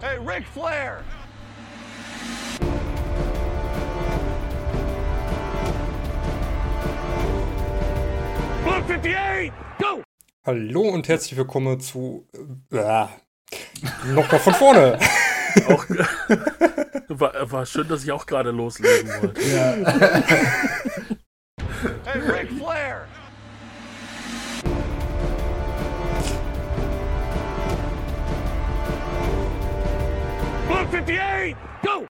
Hey, Ric Flair! Blue 58, go! Hallo und herzlich willkommen zu. Äh, Nochmal von vorne. Auch, war, war schön, dass ich auch gerade loslegen wollte. Hey, Ric Flair! 58, go!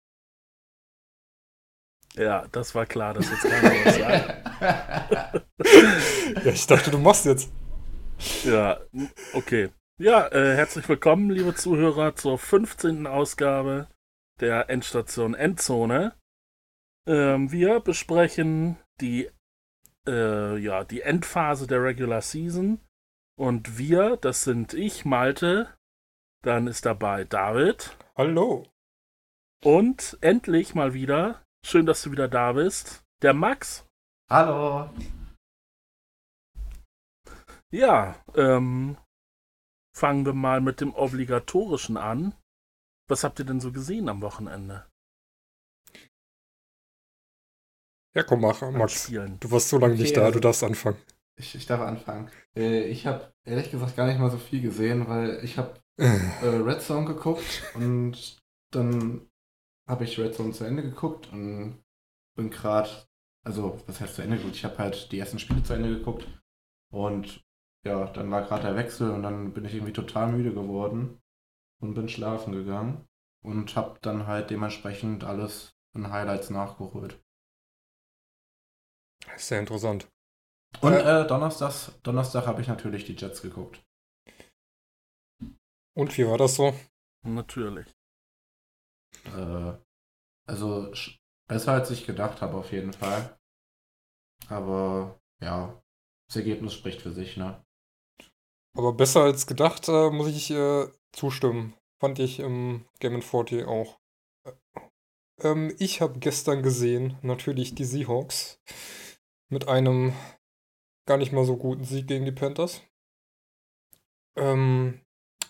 Ja, das war klar, dass jetzt keiner was sagt. Ja, ich dachte, du machst jetzt. Ja, okay. Ja, äh, herzlich willkommen, liebe Zuhörer, zur 15. Ausgabe der Endstation Endzone. Ähm, wir besprechen die, äh, ja, die Endphase der Regular Season. Und wir, das sind ich, Malte, dann ist dabei David Hallo. und endlich mal wieder, schön, dass du wieder da bist, der Max. Hallo. Ja, ähm, fangen wir mal mit dem Obligatorischen an. Was habt ihr denn so gesehen am Wochenende? Ja, komm, mach, Max. Spielen? Du warst so lange Okay, nicht da, also- du darfst anfangen. Ich, ich darf anfangen. Äh, ich habe ehrlich gesagt gar nicht mal so viel gesehen, weil ich habe Äh, Red Zone geguckt und dann habe ich Red Zone zu Ende geguckt und bin gerade, also was heißt zu Ende geguckt? Ich habe halt die ersten Spiele zu Ende geguckt und ja, dann war gerade der Wechsel und dann bin ich irgendwie total müde geworden und bin schlafen gegangen und habe dann halt dementsprechend alles in Highlights nachgeholt. Sehr interessant. Und Äh, äh, Donnerstags, Donnerstag habe ich natürlich die Jets geguckt. Und wie war das so? Natürlich. Äh, also besser als ich gedacht habe auf jeden Fall. Aber ja, das Ergebnis spricht für sich, ne? Aber besser als gedacht, äh, muss ich äh, zustimmen. Fand ich im Game 40 auch. Äh, Ähm, ich habe gestern gesehen, natürlich die Seahawks mit einem gar nicht mal so guten Sieg gegen die Panthers. Ähm,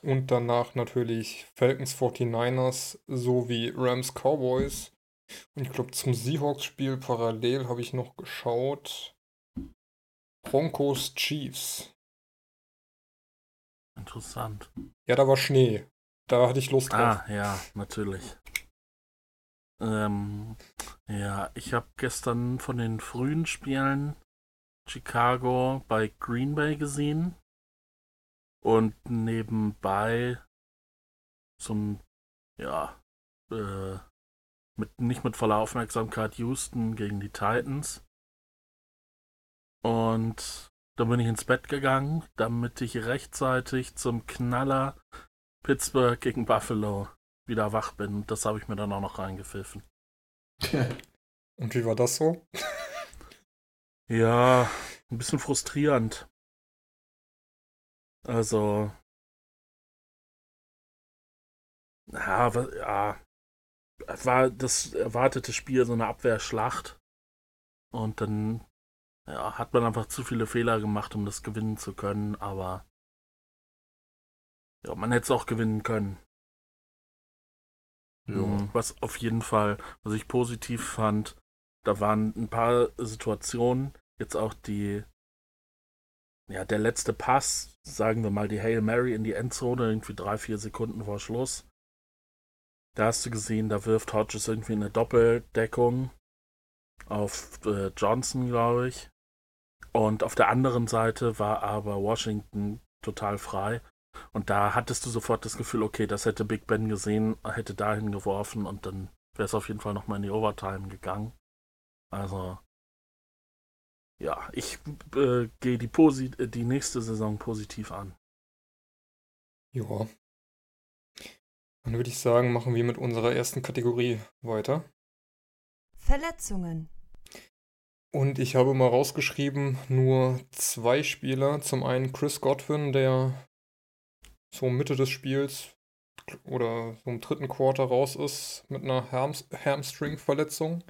und danach natürlich Falcons 49ers sowie Rams Cowboys. Und ich glaube, zum Seahawks-Spiel parallel habe ich noch geschaut. Broncos Chiefs. Interessant. Ja, da war Schnee. Da hatte ich Lust drauf. Ah, ja, natürlich. Ähm, ja, ich habe gestern von den frühen Spielen Chicago bei Green Bay gesehen und nebenbei zum, ja, äh, mit, nicht mit voller Aufmerksamkeit Houston gegen die Titans. Und dann bin ich ins Bett gegangen, damit ich rechtzeitig zum Knaller Pittsburgh gegen Buffalo wieder wach bin. Das habe ich mir dann auch noch reingepfiffen. Und wie war das so? Ja, ein bisschen frustrierend. Also. Ja, ja. War das erwartete Spiel so eine Abwehrschlacht. Und dann ja, hat man einfach zu viele Fehler gemacht, um das gewinnen zu können, aber ja, man hätte es auch gewinnen können. Mhm, Was auf jeden Fall, was ich positiv fand, da waren ein paar Situationen, jetzt auch die, ja, der letzte Pass, sagen wir mal die Hail Mary in die Endzone, irgendwie drei, vier Sekunden vor Schluss. Da hast du gesehen, da wirft Hodges irgendwie eine Doppeldeckung auf äh, Johnson, glaube ich. Und auf der anderen Seite war aber Washington total frei. Und da hattest du sofort das Gefühl, okay, das hätte Big Ben gesehen, hätte dahin geworfen und dann wäre es auf jeden Fall nochmal in die Overtime gegangen. Also, ja, ich äh, gehe die, posi äh, die nächste Saison positiv an. Ja. Dann würde ich sagen, machen wir mit unserer ersten Kategorie weiter. Verletzungen. Und ich habe mal rausgeschrieben, nur zwei Spieler. Zum einen Chris Godwin, der so Mitte des Spiels oder so im dritten Quarter raus ist mit einer Hams Hamstring-Verletzung.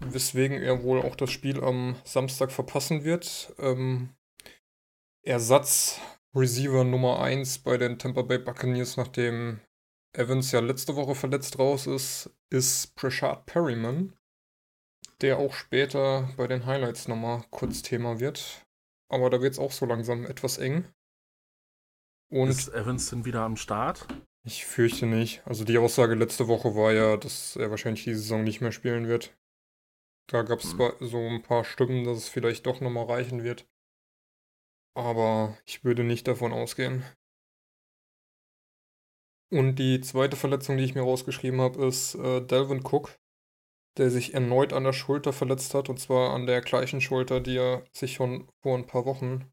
Weswegen er wohl auch das Spiel am Samstag verpassen wird. Ähm, Ersatz Receiver Nummer 1 bei den Tampa Bay Buccaneers, nachdem Evans ja letzte Woche verletzt raus ist, ist Prashad Perryman, der auch später bei den Highlights nochmal kurz Thema wird. Aber da wird es auch so langsam etwas eng. Und ist Evans denn wieder am Start? Ich fürchte nicht. Also die Aussage letzte Woche war ja, dass er wahrscheinlich die Saison nicht mehr spielen wird. Da gab es hm. so ein paar Stimmen, dass es vielleicht doch nochmal reichen wird. Aber ich würde nicht davon ausgehen. Und die zweite Verletzung, die ich mir rausgeschrieben habe, ist äh, Delvin Cook, der sich erneut an der Schulter verletzt hat. Und zwar an der gleichen Schulter, die er sich schon vor ein paar Wochen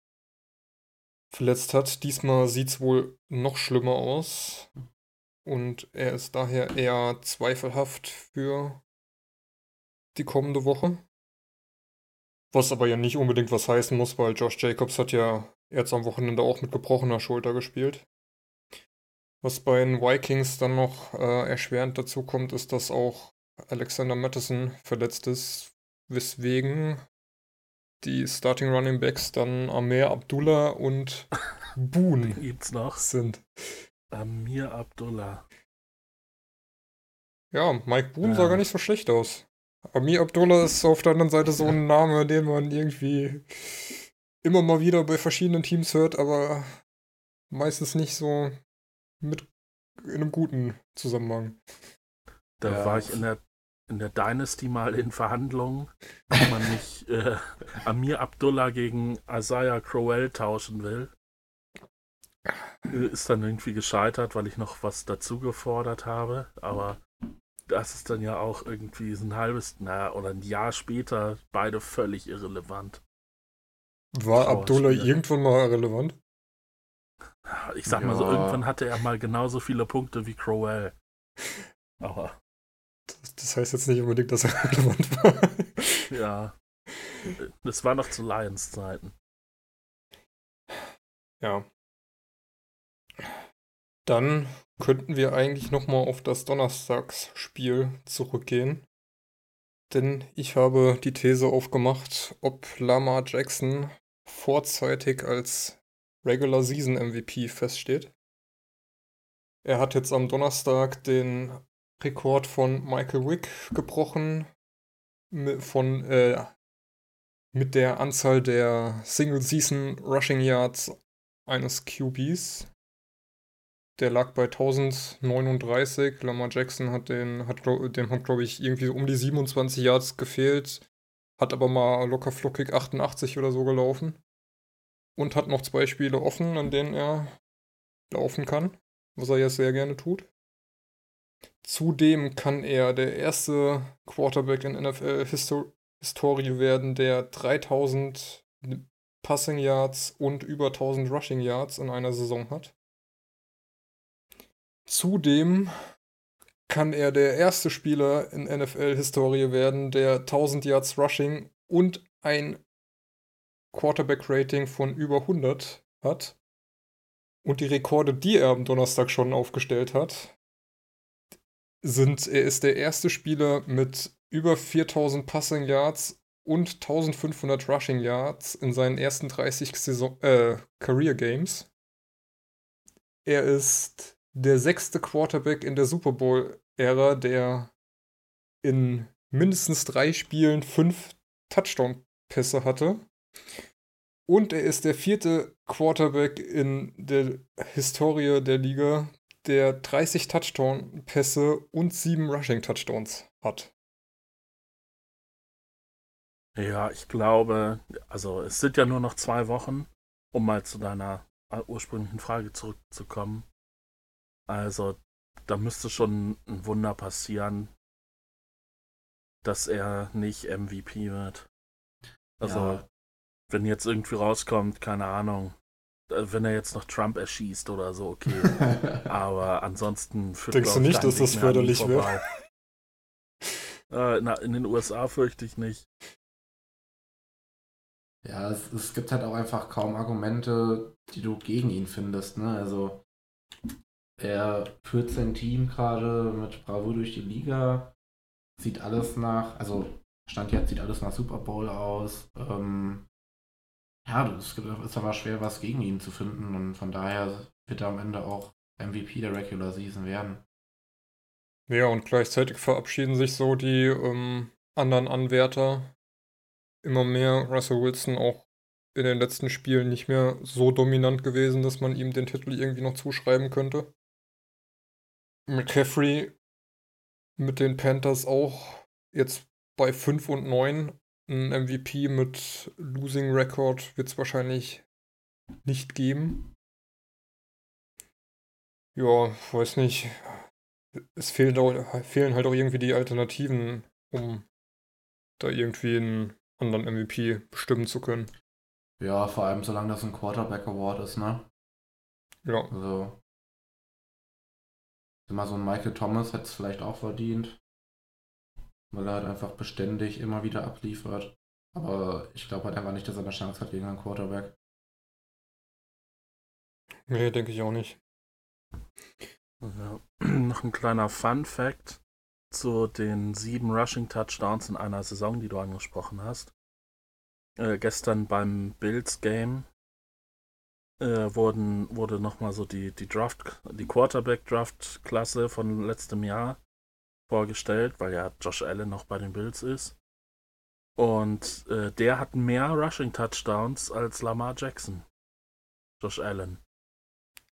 verletzt hat. Diesmal sieht es wohl noch schlimmer aus. Und er ist daher eher zweifelhaft für die kommende Woche. Was aber ja nicht unbedingt was heißen muss, weil Josh Jacobs hat ja jetzt am Wochenende auch mit gebrochener Schulter gespielt. Was bei den Vikings dann noch äh, erschwerend dazu kommt, ist, dass auch Alexander Madison verletzt ist, weswegen die Starting Running Backs dann Amir Abdullah und Boone gibt's noch sind. Amir Abdullah. Ja, Mike Boone ja. sah gar nicht so schlecht aus. Amir Abdullah ist auf der anderen Seite so ein Name, den man irgendwie immer mal wieder bei verschiedenen Teams hört, aber meistens nicht so mit in einem guten Zusammenhang. Da ja. war ich in der in der Dynasty mal in Verhandlungen, ob man nicht äh, Amir Abdullah gegen Isaiah Crowell tauschen will. Äh, ist dann irgendwie gescheitert, weil ich noch was dazu gefordert habe. Aber das ist dann ja auch irgendwie so ein halbes, naja, oder ein Jahr später beide völlig irrelevant. War Abdullah irgendwann mal relevant? Ich sag ja. mal so, irgendwann hatte er mal genauso viele Punkte wie Crowell. Aber das heißt jetzt nicht unbedingt, dass er relevant war. Ja. Das war noch zu Lions Zeiten. Ja. Dann könnten wir eigentlich nochmal auf das Donnerstagsspiel zurückgehen. Denn ich habe die These aufgemacht, ob Lamar Jackson vorzeitig als Regular Season MVP feststeht. Er hat jetzt am Donnerstag den Rekord von Michael Wick gebrochen. Von, äh, mit der Anzahl der Single-Season Rushing Yards eines QBs. Der lag bei 1039. Lamar Jackson hat den, hat, dem hat, glaube ich, irgendwie um die 27 Yards gefehlt. Hat aber mal locker flockig 88 oder so gelaufen. Und hat noch zwei Spiele offen, an denen er laufen kann. Was er jetzt sehr gerne tut. Zudem kann er der erste Quarterback in NFL-Historie werden, der 3000 Passing Yards und über 1000 Rushing Yards in einer Saison hat. Zudem kann er der erste Spieler in NFL-Historie werden, der 1000 Yards Rushing und ein Quarterback-Rating von über 100 hat. Und die Rekorde, die er am Donnerstag schon aufgestellt hat, sind, er ist der erste Spieler mit über 4000 Passing Yards und 1500 Rushing Yards in seinen ersten 30 Saison, äh, Career Games. Er ist der sechste Quarterback in der Super Bowl-Ära, der in mindestens drei Spielen fünf Touchdown-Pässe hatte. Und er ist der vierte Quarterback in der Historie der Liga, der 30 Touchdown-Pässe und 7 Rushing-Touchdowns hat. Ja, ich glaube, also es sind ja nur noch zwei Wochen, um mal zu deiner ursprünglichen Frage zurückzukommen. Also, da müsste schon ein Wunder passieren, dass er nicht MVP wird. Also, ja. wenn jetzt irgendwie rauskommt, keine Ahnung, äh, wenn er jetzt noch Trump erschießt oder so, okay. Aber ansonsten führt Denkst du nicht, dass das förderlich wäre? äh, in den USA fürchte ich nicht. Ja, es, es, gibt halt auch einfach kaum Argumente, die du gegen ihn findest. Ne? Also er führt sein Team gerade mit Bravo durch die Liga, sieht alles nach, also Stand jetzt sieht alles nach Super Bowl aus. Ähm, ja, es ist aber schwer, was gegen ihn zu finden und von daher wird er am Ende auch MVP der Regular Season werden. Ja, und gleichzeitig verabschieden sich so die ähm, anderen Anwärter immer mehr. Russell Wilson auch in den letzten Spielen nicht mehr so dominant gewesen, dass man ihm den Titel irgendwie noch zuschreiben könnte. McCaffrey mit den Panthers auch jetzt bei 5 und 9. Ein MVP mit Losing Record wird es wahrscheinlich nicht geben. Ja, weiß nicht. Es fehlen, auch, fehlen halt auch irgendwie die Alternativen, um da irgendwie einen anderen MVP bestimmen zu können. Ja, vor allem solange das ein Quarterback Award ist, ne? Ja. Also. Immer so ein Michael Thomas hätte es vielleicht auch verdient. Weil er halt einfach beständig immer wieder abliefert. Aber ich glaube halt einfach nicht, dass er eine Chance hat gegen einen Quarterback. Nee, denke ich auch nicht. Ja. Noch ein kleiner Fun Fact zu den sieben Rushing Touchdowns in einer Saison, die du angesprochen hast. Äh, gestern beim Bills Game äh, wurden, wurde nochmal so die, die Draft, die Quarterback-Draft-Klasse von letztem Jahr vorgestellt, weil ja Josh Allen noch bei den Bills ist. Und äh, der hat mehr Rushing Touchdowns als Lamar Jackson. Josh Allen.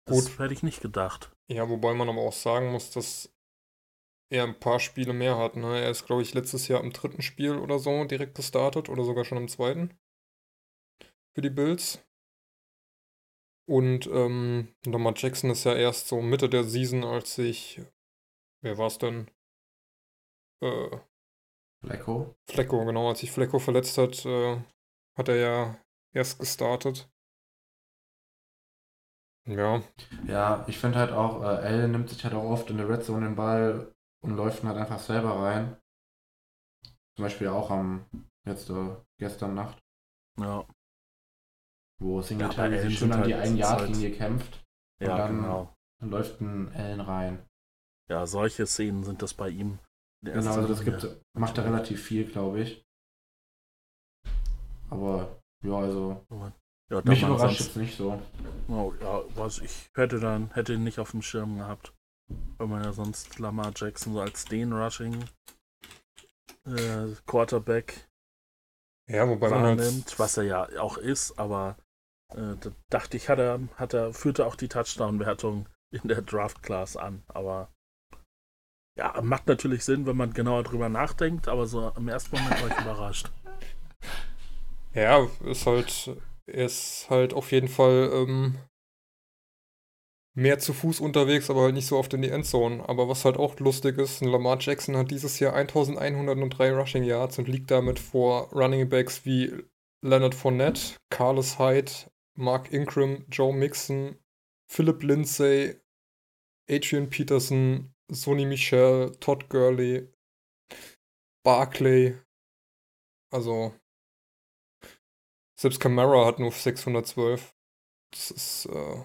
Das Gut. hätte ich nicht gedacht. Ja, wobei man aber auch sagen muss, dass er ein paar Spiele mehr hat. Ne? Er ist, glaube ich, letztes Jahr im dritten Spiel oder so direkt gestartet oder sogar schon im zweiten für die Bills. Und ähm, Lamar Jackson ist ja erst so Mitte der Season, als sich, wer war es denn? Äh, Lecko. Flecko, genau, als sich Flecko verletzt hat, äh, hat er ja erst gestartet. Ja, Ja, ich finde halt auch, äh, Allen nimmt sich halt auch oft in der Red Zone den Ball und läuft ihn halt einfach selber rein. Zum Beispiel auch am jetzt äh, gestern Nacht, Ja, wo Ja, Singletary Allen sich schön sind an die halt- 1-Yard-Linie kämpft. Und ja dann, genau. dann läuft ein Allen rein. Ja, solche Szenen sind das bei ihm. Genau, also das gibt, macht er relativ viel, glaube ich. Aber ja, also Ja, mich überrascht sonst- jetzt nicht so. Oh, ja, was ich hätte dann, hätte ihn nicht auf dem Schirm gehabt. Weil man ja sonst Lamar Jackson so als den Rushing äh, Quarterback ja, wobei man halt, wahrnimmt, was er ja auch ist, aber äh, da dachte ich, hat er, hat er, führte auch die Touchdown-Wertung in der Draft Class an, aber ja, macht natürlich Sinn, wenn man genauer drüber nachdenkt, aber so im ersten Moment war ich überrascht. Ja, ist halt, ist halt auf jeden Fall ähm, mehr zu Fuß unterwegs, aber halt nicht so oft in die Endzone. Aber was halt auch lustig ist, Lamar Jackson hat dieses Jahr 1103 Rushing Yards und liegt damit vor Running Backs wie Leonard Fournette, Carlos Hyde, Mark Ingram, Joe Mixon, Philip Lindsay, Adrian Peterson, Sonny Michel, Todd Gurley, Barclay. Also selbst Camara hat nur 612. Das ist, äh,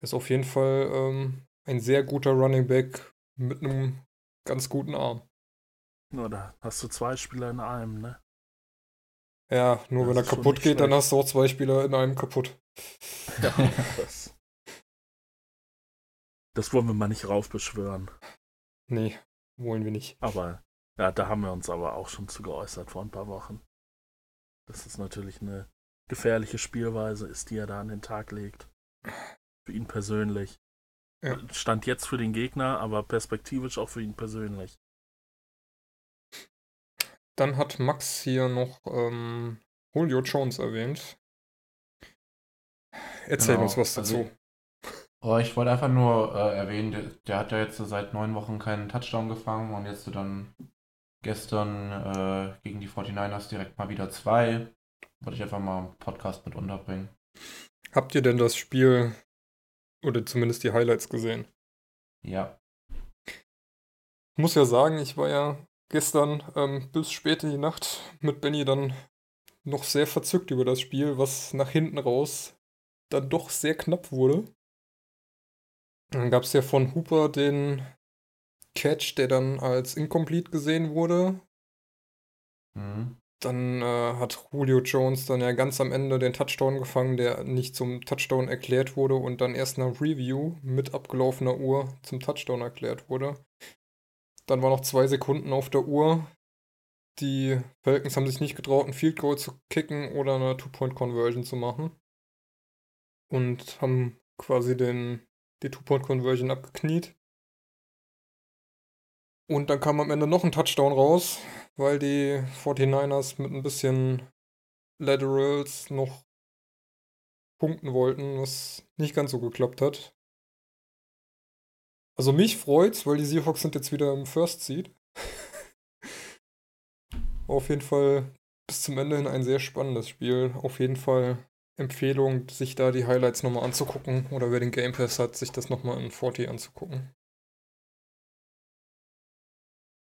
ist auf jeden Fall ähm, ein sehr guter Running Back mit einem ganz guten Arm. Nur da hast du zwei Spieler in einem, ne? Ja, nur Das wenn er kaputt geht, dann schlecht. hast du auch zwei Spieler in einem kaputt. Ja, das, das wollen wir mal nicht raufbeschwören. Nee, wollen wir nicht. Aber ja, da haben wir uns aber auch schon zu geäußert vor ein paar Wochen. Dass es natürlich eine gefährliche Spielweise ist, die er da an den Tag legt. Für ihn persönlich. Ja. Stand jetzt für den Gegner, aber perspektivisch auch für ihn persönlich. Dann hat Max hier noch ähm, Julio Jones erwähnt. Erzähl Genau, uns was also dazu. Oh, ich wollte einfach nur äh, erwähnen, der, der hat ja jetzt seit neun Wochen keinen Touchdown gefangen und jetzt dann gestern äh, gegen die 49ers direkt mal wieder zwei. Wollte ich einfach mal im Podcast mit unterbringen. Habt ihr denn das Spiel oder zumindest die Highlights gesehen? Ja. Ich muss ja sagen, ich war ja gestern ähm, bis spät in die Nacht mit Benny dann noch sehr verzückt über das Spiel, was nach hinten raus dann doch sehr knapp wurde. Dann gab es ja von Hooper den Catch, der dann als incomplete gesehen wurde. Mhm. Dann äh, hat Julio Jones dann ja ganz am Ende den Touchdown gefangen, der nicht zum Touchdown erklärt wurde und dann erst nach Review mit abgelaufener Uhr zum Touchdown erklärt wurde. Dann waren noch zwei Sekunden auf der Uhr. Die Falcons haben sich nicht getraut, ein Field Goal zu kicken oder eine Two-Point-Conversion zu machen. Und haben quasi den, die Two-Point-Conversion abgekniet. Und dann kam am Ende noch ein Touchdown raus, weil die 49ers mit ein bisschen Laterals noch punkten wollten, was nicht ganz so geklappt hat. Also mich freut's, weil die Seahawks sind jetzt wieder im First Seed. Auf jeden Fall bis zum Ende hin ein sehr spannendes Spiel. Auf jeden Fall Empfehlung, sich da die Highlights nochmal anzugucken oder wer den Game Pass hat, sich das nochmal in 40 anzugucken.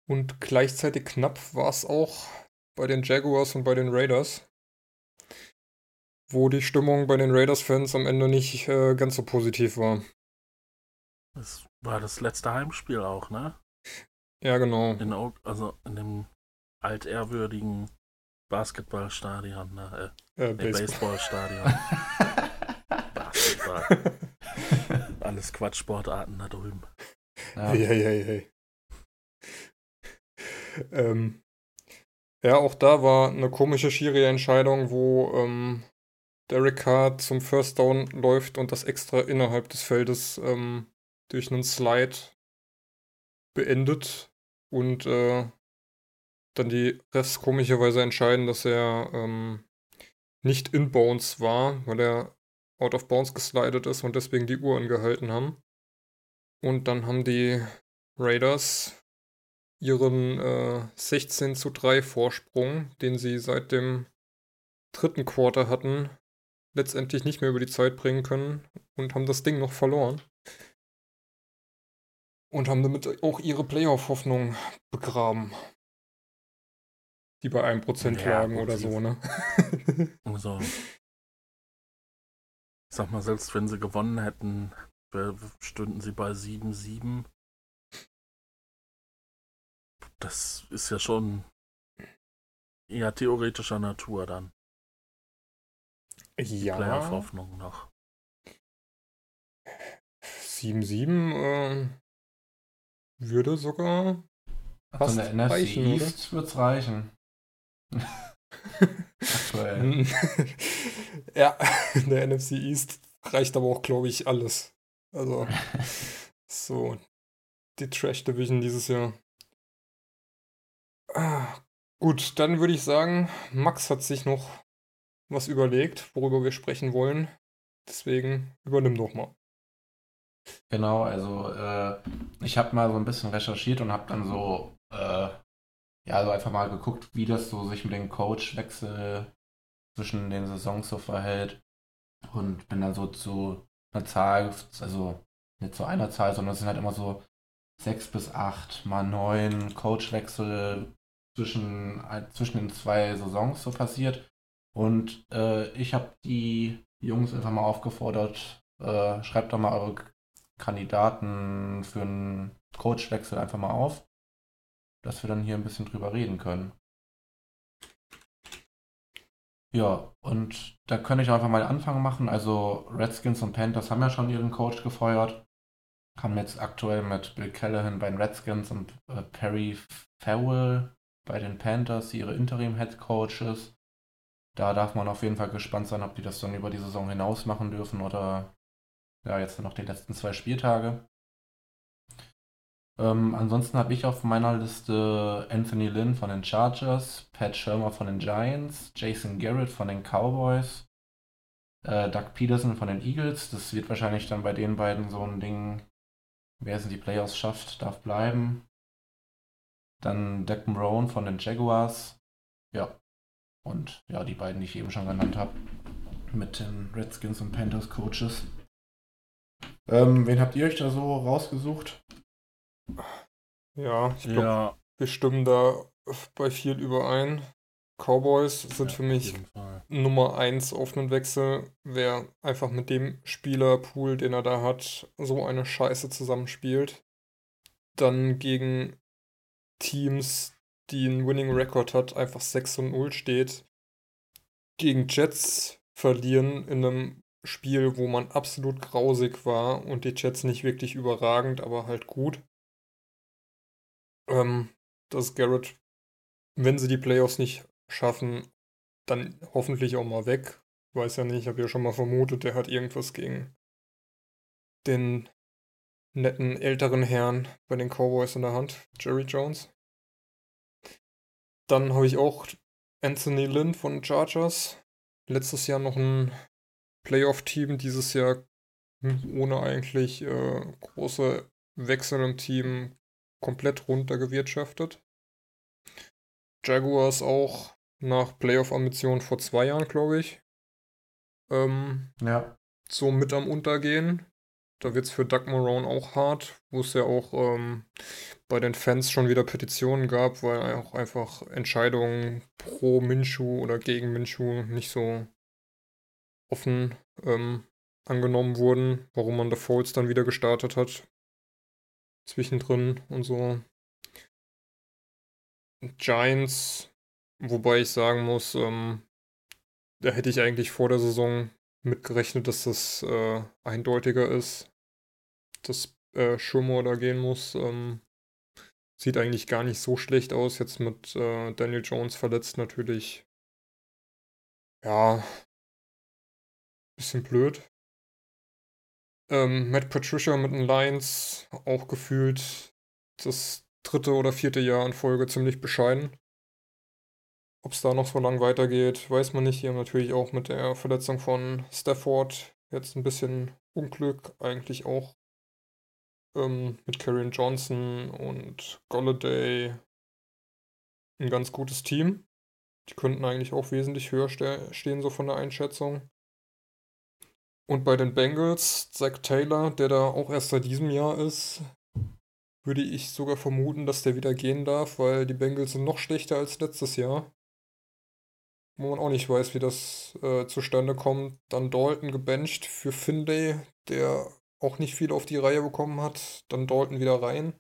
Und gleichzeitig knapp war es auch bei den Jaguars und bei den Raiders, wo die Stimmung bei den Raiders-Fans am Ende nicht äh, ganz so positiv war. Das war das letzte Heimspiel auch, ne? Ja, genau. In, also in dem altehrwürdigen Basketballstadion, ne? Äh, Äh, nee, Baseball. Baseballstadion. Basketball. Alles Quatschsportarten da drüben. Ja. Hey, hey, hey, hey. ähm, ja, auch da war eine komische Schiri-Entscheidung, wo ähm, Derek Carr zum First Down läuft und das extra innerhalb des Feldes ähm, durch einen Slide beendet und äh, dann die Refs komischerweise entscheiden, dass er ähm, nicht in Bounds war, weil er out of bounds geslidet ist und deswegen die Uhr angehalten haben. Und dann haben die Raiders ihren äh, 16 zu 3 Vorsprung, den sie seit dem dritten Quarter hatten, letztendlich nicht mehr über die Zeit bringen können und haben das Ding noch verloren. Und haben damit auch ihre Playoff-Hoffnung begraben. Die bei 1% Ja, lagen oder so, ne? Also, ich sag mal, selbst wenn sie gewonnen hätten, stünden sie bei 7-7. Das ist ja schon eher theoretischer Natur dann. ja. Playoff-Hoffnung noch. 7-7 äh, würde sogar der Fast NFC reichen, oder? East wird's reichen. Aktuell. ja, in der NFC East reicht aber auch, glaube ich, alles. Also, so, die Trash Division dieses Jahr. Ah, gut, dann würde ich sagen, Max hat sich noch was überlegt, worüber wir sprechen wollen. Deswegen übernimm doch mal. Genau, also äh, ich habe mal so ein bisschen recherchiert und habe dann so, äh, ja, so einfach mal geguckt, wie das so sich mit dem Coachwechsel zwischen den Saisons so verhält und bin dann so zu einer Zahl, also nicht zu einer Zahl, sondern es sind halt immer so sechs bis acht mal neun Coachwechsel zwischen, zwischen den zwei Saisons so passiert. Und äh, ich habe die Jungs einfach mal aufgefordert, äh, schreibt doch mal eure Kandidaten für einen Coachwechsel einfach mal auf, dass wir dann hier ein bisschen drüber reden können. Ja, und da könnte ich einfach mal einen Anfang machen. Also Redskins und Panthers haben ja schon ihren Coach gefeuert. Haben jetzt aktuell mit Bill Callahan bei den Redskins und äh, Perry Farrell bei den Panthers ihre Interim-Head Coaches. Da darf man auf jeden Fall gespannt sein, ob die das dann über die Saison hinaus machen dürfen oder ja, jetzt noch die letzten zwei Spieltage. Ähm, ansonsten habe ich auf meiner Liste Anthony Lynn von den Chargers, Pat Shermer von den Giants, Jason Garrett von den Cowboys, äh, Doug Peterson von den Eagles. Das wird wahrscheinlich dann bei den beiden so ein Ding, wer es in die Playoffs schafft, darf bleiben. Dann Dak Marone von den Jaguars. Ja. Und ja, die beiden, die ich eben schon genannt habe. Mit den Redskins und Panthers Coaches. Ähm, wen habt ihr euch da so rausgesucht? Ja, ich glaube, Ja, wir stimmen da bei viel überein. Cowboys sind ja, für mich. Nummer 1 auf einen Wechsel, wer einfach mit dem Spielerpool, den er da hat, so eine Scheiße zusammenspielt. Dann gegen Teams, die einen Winning Record hat, einfach 6 und 0 steht. Gegen Jets verlieren in einem Spiel, wo man absolut grausig war und die Jets nicht wirklich überragend, aber halt gut. ähm, dass Garrett, wenn sie die Playoffs nicht schaffen, dann hoffentlich auch mal weg. Weiß ja nicht, ich habe ja schon mal vermutet, der hat irgendwas gegen den netten älteren Herrn bei den Cowboys in der Hand, Jerry Jones. Dann habe ich auch Anthony Lynn von Chargers. Letztes Jahr noch ein Playoff-Team, dieses Jahr ohne eigentlich äh, große Wechsel im Team komplett runtergewirtschaftet. Jaguars auch nach Playoff-Ambitionen vor zwei Jahren, glaube ich. Ähm, Ja. so mit am Untergehen. Da wird es für Doug Marone auch hart, wo es ja auch ähm, bei den Fans schon wieder Petitionen gab, weil auch einfach Entscheidungen pro Minshu oder gegen Minshu nicht so offen ähm, angenommen wurden, warum man The Folds dann wieder gestartet hat. Zwischendrin und so. Giants, wobei ich sagen muss, ähm, da hätte ich eigentlich vor der Saison mitgerechnet, dass das äh, eindeutiger ist, dass äh, Schummer da gehen muss. Ähm, sieht eigentlich gar nicht so schlecht aus, jetzt mit äh, Daniel Jones verletzt natürlich. Ja, bisschen blöd. Ähm, Matt Patricia mit den Lions auch gefühlt das dritte oder vierte Jahr in Folge ziemlich bescheiden. Ob es da noch so lang weitergeht, weiß man nicht. Die haben natürlich auch mit der Verletzung von Stafford jetzt ein bisschen Unglück. Eigentlich auch ähm, mit Karrion Johnson und Golladay ein ganz gutes Team. Die könnten eigentlich auch wesentlich höher ste stehen, so von der Einschätzung. Und bei den Bengals, Zach Taylor, der da auch erst seit diesem Jahr ist, würde ich sogar vermuten, dass der wieder gehen darf, weil die Bengals sind noch schlechter als letztes Jahr. Wo man auch nicht weiß, wie das äh, zustande kommt. Dann Dalton gebencht für Finlay, der auch nicht viel auf die Reihe bekommen hat. Dann Dalton wieder rein.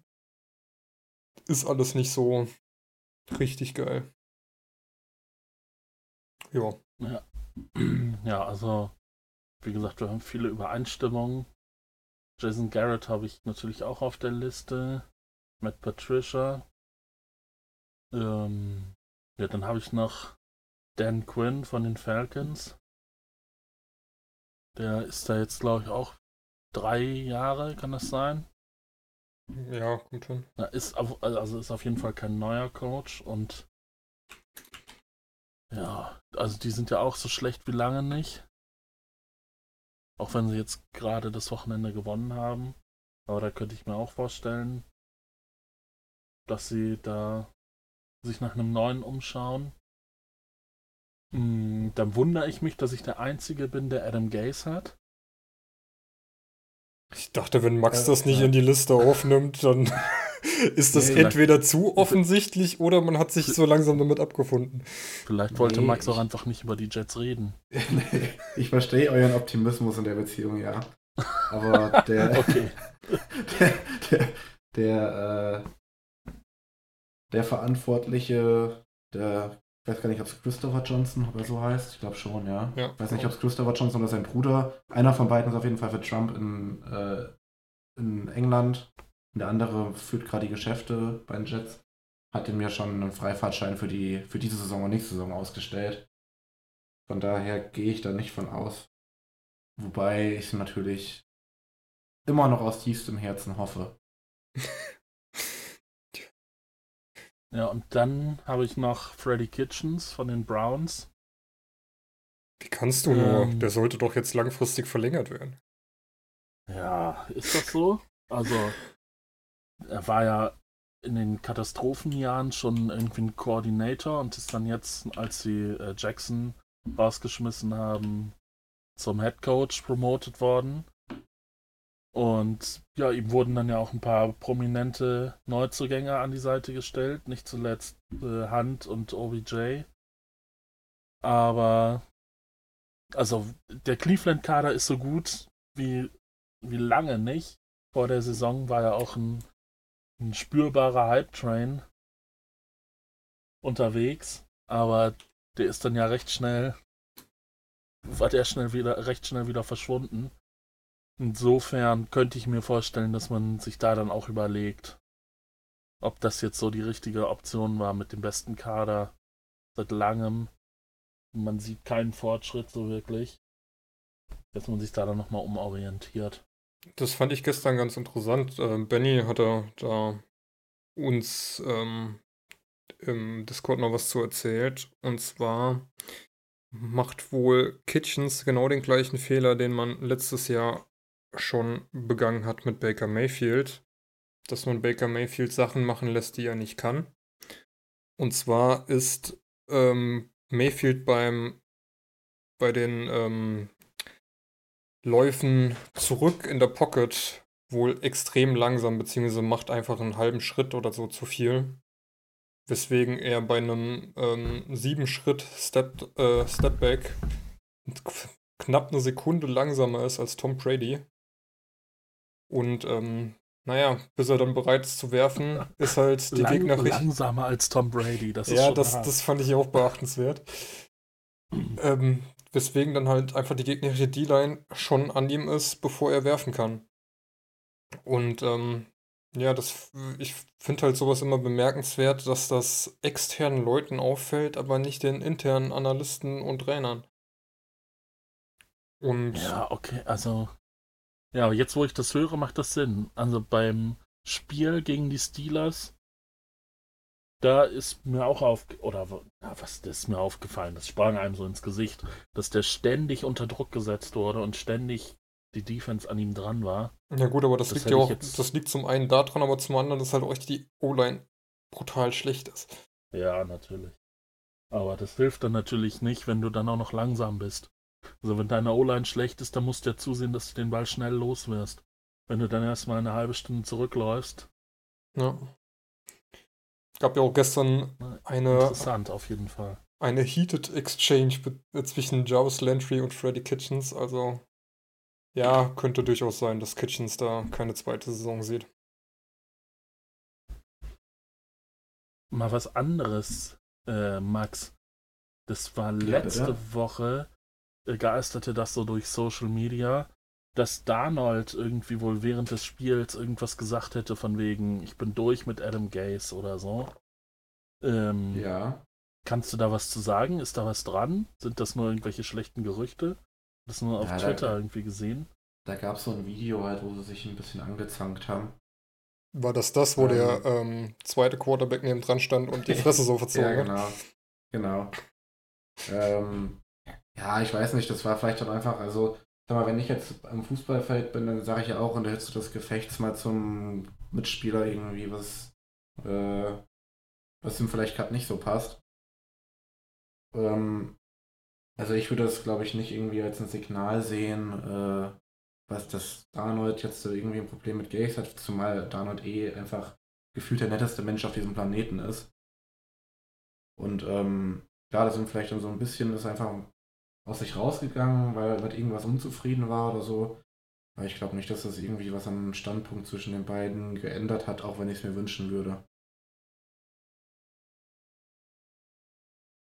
Ist alles nicht so richtig geil. Ja. Ja. ja, also, wie gesagt, wir haben viele Übereinstimmungen. Jason Garrett habe ich natürlich auch auf der Liste. Matt Patricia. Ähm, ja, dann habe ich noch Dan Quinn von den Falcons. Der ist da jetzt, glaube ich, auch drei Jahre, kann das sein? Ja, kommt schon. Na, ist auf, also ist auf jeden Fall kein neuer Coach und ja, also die sind ja auch so schlecht wie lange nicht. Auch wenn sie jetzt gerade das Wochenende gewonnen haben. Aber da könnte ich mir auch vorstellen, dass sie da sich nach einem neuen umschauen. Mm, Dann wundere ich mich, dass ich der Einzige bin, der Adam Gaze hat. Ich dachte, wenn Max Äh, das nicht ja. in die Liste aufnimmt, dann ist das Nee, entweder zu offensichtlich oder man hat sich so langsam damit abgefunden. Vielleicht wollte Nee, Max auch einfach nicht über die Jets reden. ich verstehe euren Optimismus in der Beziehung, ja. Aber der, Okay. der, der, der, äh, der Verantwortliche, der, ich weiß gar nicht, ob es Christopher Johnson oder so heißt. Ich glaube schon, ja. Ja. Ich weiß nicht, ob es Christopher Johnson oder sein Bruder. Einer von beiden ist auf jeden Fall für Trump in, äh, in England. Und der andere führt gerade die Geschäfte bei den Jets. Hat ihm ja schon einen Freifahrtschein für, die, für diese Saison und nächste Saison ausgestellt. Von daher gehe ich da nicht von aus. Wobei ich natürlich immer noch aus tiefstem Herzen hoffe. Ja, und dann habe ich noch Freddy Kitchens von den Browns. Wie kannst du nur? Ähm. Der sollte doch jetzt langfristig verlängert werden. Ja, ist das so? Also, er war ja in den Katastrophenjahren schon irgendwie ein Koordinator und ist dann jetzt, als sie äh, Jackson rausgeschmissen haben, zum Head Coach promotet worden. Und ja, ihm wurden dann ja auch ein paar prominente Neuzugänge an die Seite gestellt, nicht zuletzt äh, Hunt und OBJ. Aber also der Cleveland-Kader ist so gut wie, wie lange nicht. Vor der Saison war ja auch ein, ein spürbarer Hype-Train unterwegs, aber der ist dann ja recht schnell, war der schnell wieder, recht schnell wieder verschwunden. Insofern könnte ich mir vorstellen, dass man sich da dann auch überlegt, ob das jetzt so die richtige Option war mit dem besten Kader seit langem. Man sieht keinen Fortschritt so wirklich. Dass man sich da dann nochmal umorientiert. Das fand ich gestern ganz interessant. Äh, Benny hatte da uns ähm, im Discord noch was zu erzählt. Und zwar macht wohl Kitchens genau den gleichen Fehler, den man letztes Jahr schon begangen hat mit Baker Mayfield. Dass man Baker Mayfield Sachen machen lässt, die er nicht kann. Und zwar ist ähm, Mayfield beim bei den ähm, Läufen zurück in der Pocket wohl extrem langsam, beziehungsweise macht einfach einen halben Schritt oder so zu viel. Weswegen er bei einem ähm, sieben Schritt Step, äh, Stepback knapp eine Sekunde langsamer ist als Tom Brady. Und ähm, naja, bis er dann bereit ist zu werfen, ist halt die Lang, Gegner Langsamer als Tom Brady, das ist Ja, das, hart. das fand ich auch beachtenswert. ähm, weswegen dann halt einfach die gegnerische D-Line schon an ihm ist, bevor er werfen kann. Und ähm, ja, das, ich finde halt sowas immer bemerkenswert, dass das externen Leuten auffällt, aber nicht den internen Analysten und Trainern. Und Ja, okay, also. Ja, aber jetzt, wo ich das höre, macht das Sinn. Also beim Spiel gegen die Steelers, da ist mir auch auf oder ja, was das ist mir aufgefallen, das sprang einem so ins Gesicht, dass der ständig unter Druck gesetzt wurde und ständig die Defense an ihm dran war. ja gut, aber das, Das liegt ja auch, jetzt- das liegt zum einen daran, aber zum anderen, dass halt euch die O-Line brutal schlecht ist. Ja, natürlich. Aber das hilft dann natürlich nicht, wenn du dann auch noch langsam bist. Also wenn deine O-Line schlecht ist, dann musst du ja zusehen, dass du den Ball schnell los wirst. Wenn du dann erstmal eine halbe Stunde zurückläufst, Ja. Gab ja auch gestern eine interessant auf jeden Fall. eine Heated Exchange zwischen Jarvis Landry und Freddy Kitchens. Also ja, könnte durchaus sein, dass Kitchens da keine zweite Saison sieht. Mal was anderes, äh, Max. Das war Ja, letzte bitte. Woche, äh, geisterte das so durch Social Media, dass Darnold irgendwie wohl während des Spiels irgendwas gesagt hätte von wegen, ich bin durch mit Adam Gase oder so. Ähm, Ja. Kannst du da was zu sagen? Ist da was dran? Sind das nur irgendwelche schlechten Gerüchte? Das nur auf Ja, da- Twitter irgendwie gesehen? Da gab es so ein Video halt, wo sie sich ein bisschen angezankt haben. War das das, wo Ähm. der ähm, zweite Quarterback neben dran stand und die Fresse so verzogen ja, hat? genau. Genau. ähm, ja, ich weiß nicht, das war vielleicht dann einfach, also, sag mal, wenn ich jetzt am Fußballfeld bin, dann sage ich ja auch in der Hitze des Gefechts mal zum Mitspieler irgendwie, was, äh, was ihm vielleicht gerade nicht so passt. Ähm, also ich würde das, glaube ich, nicht irgendwie als ein Signal sehen, äh, was das Darnold jetzt irgendwie ein Problem mit Gays hat, zumal Darnold eh einfach gefühlt der netteste Mensch auf diesem Planeten ist. Und ähm, ja, das sind vielleicht dann so ein bisschen, ist einfach aus sich rausgegangen, weil er mit irgendwas unzufrieden war oder so. Aber ich glaube nicht, dass das irgendwie was am Standpunkt zwischen den beiden geändert hat, auch wenn ich es mir wünschen würde.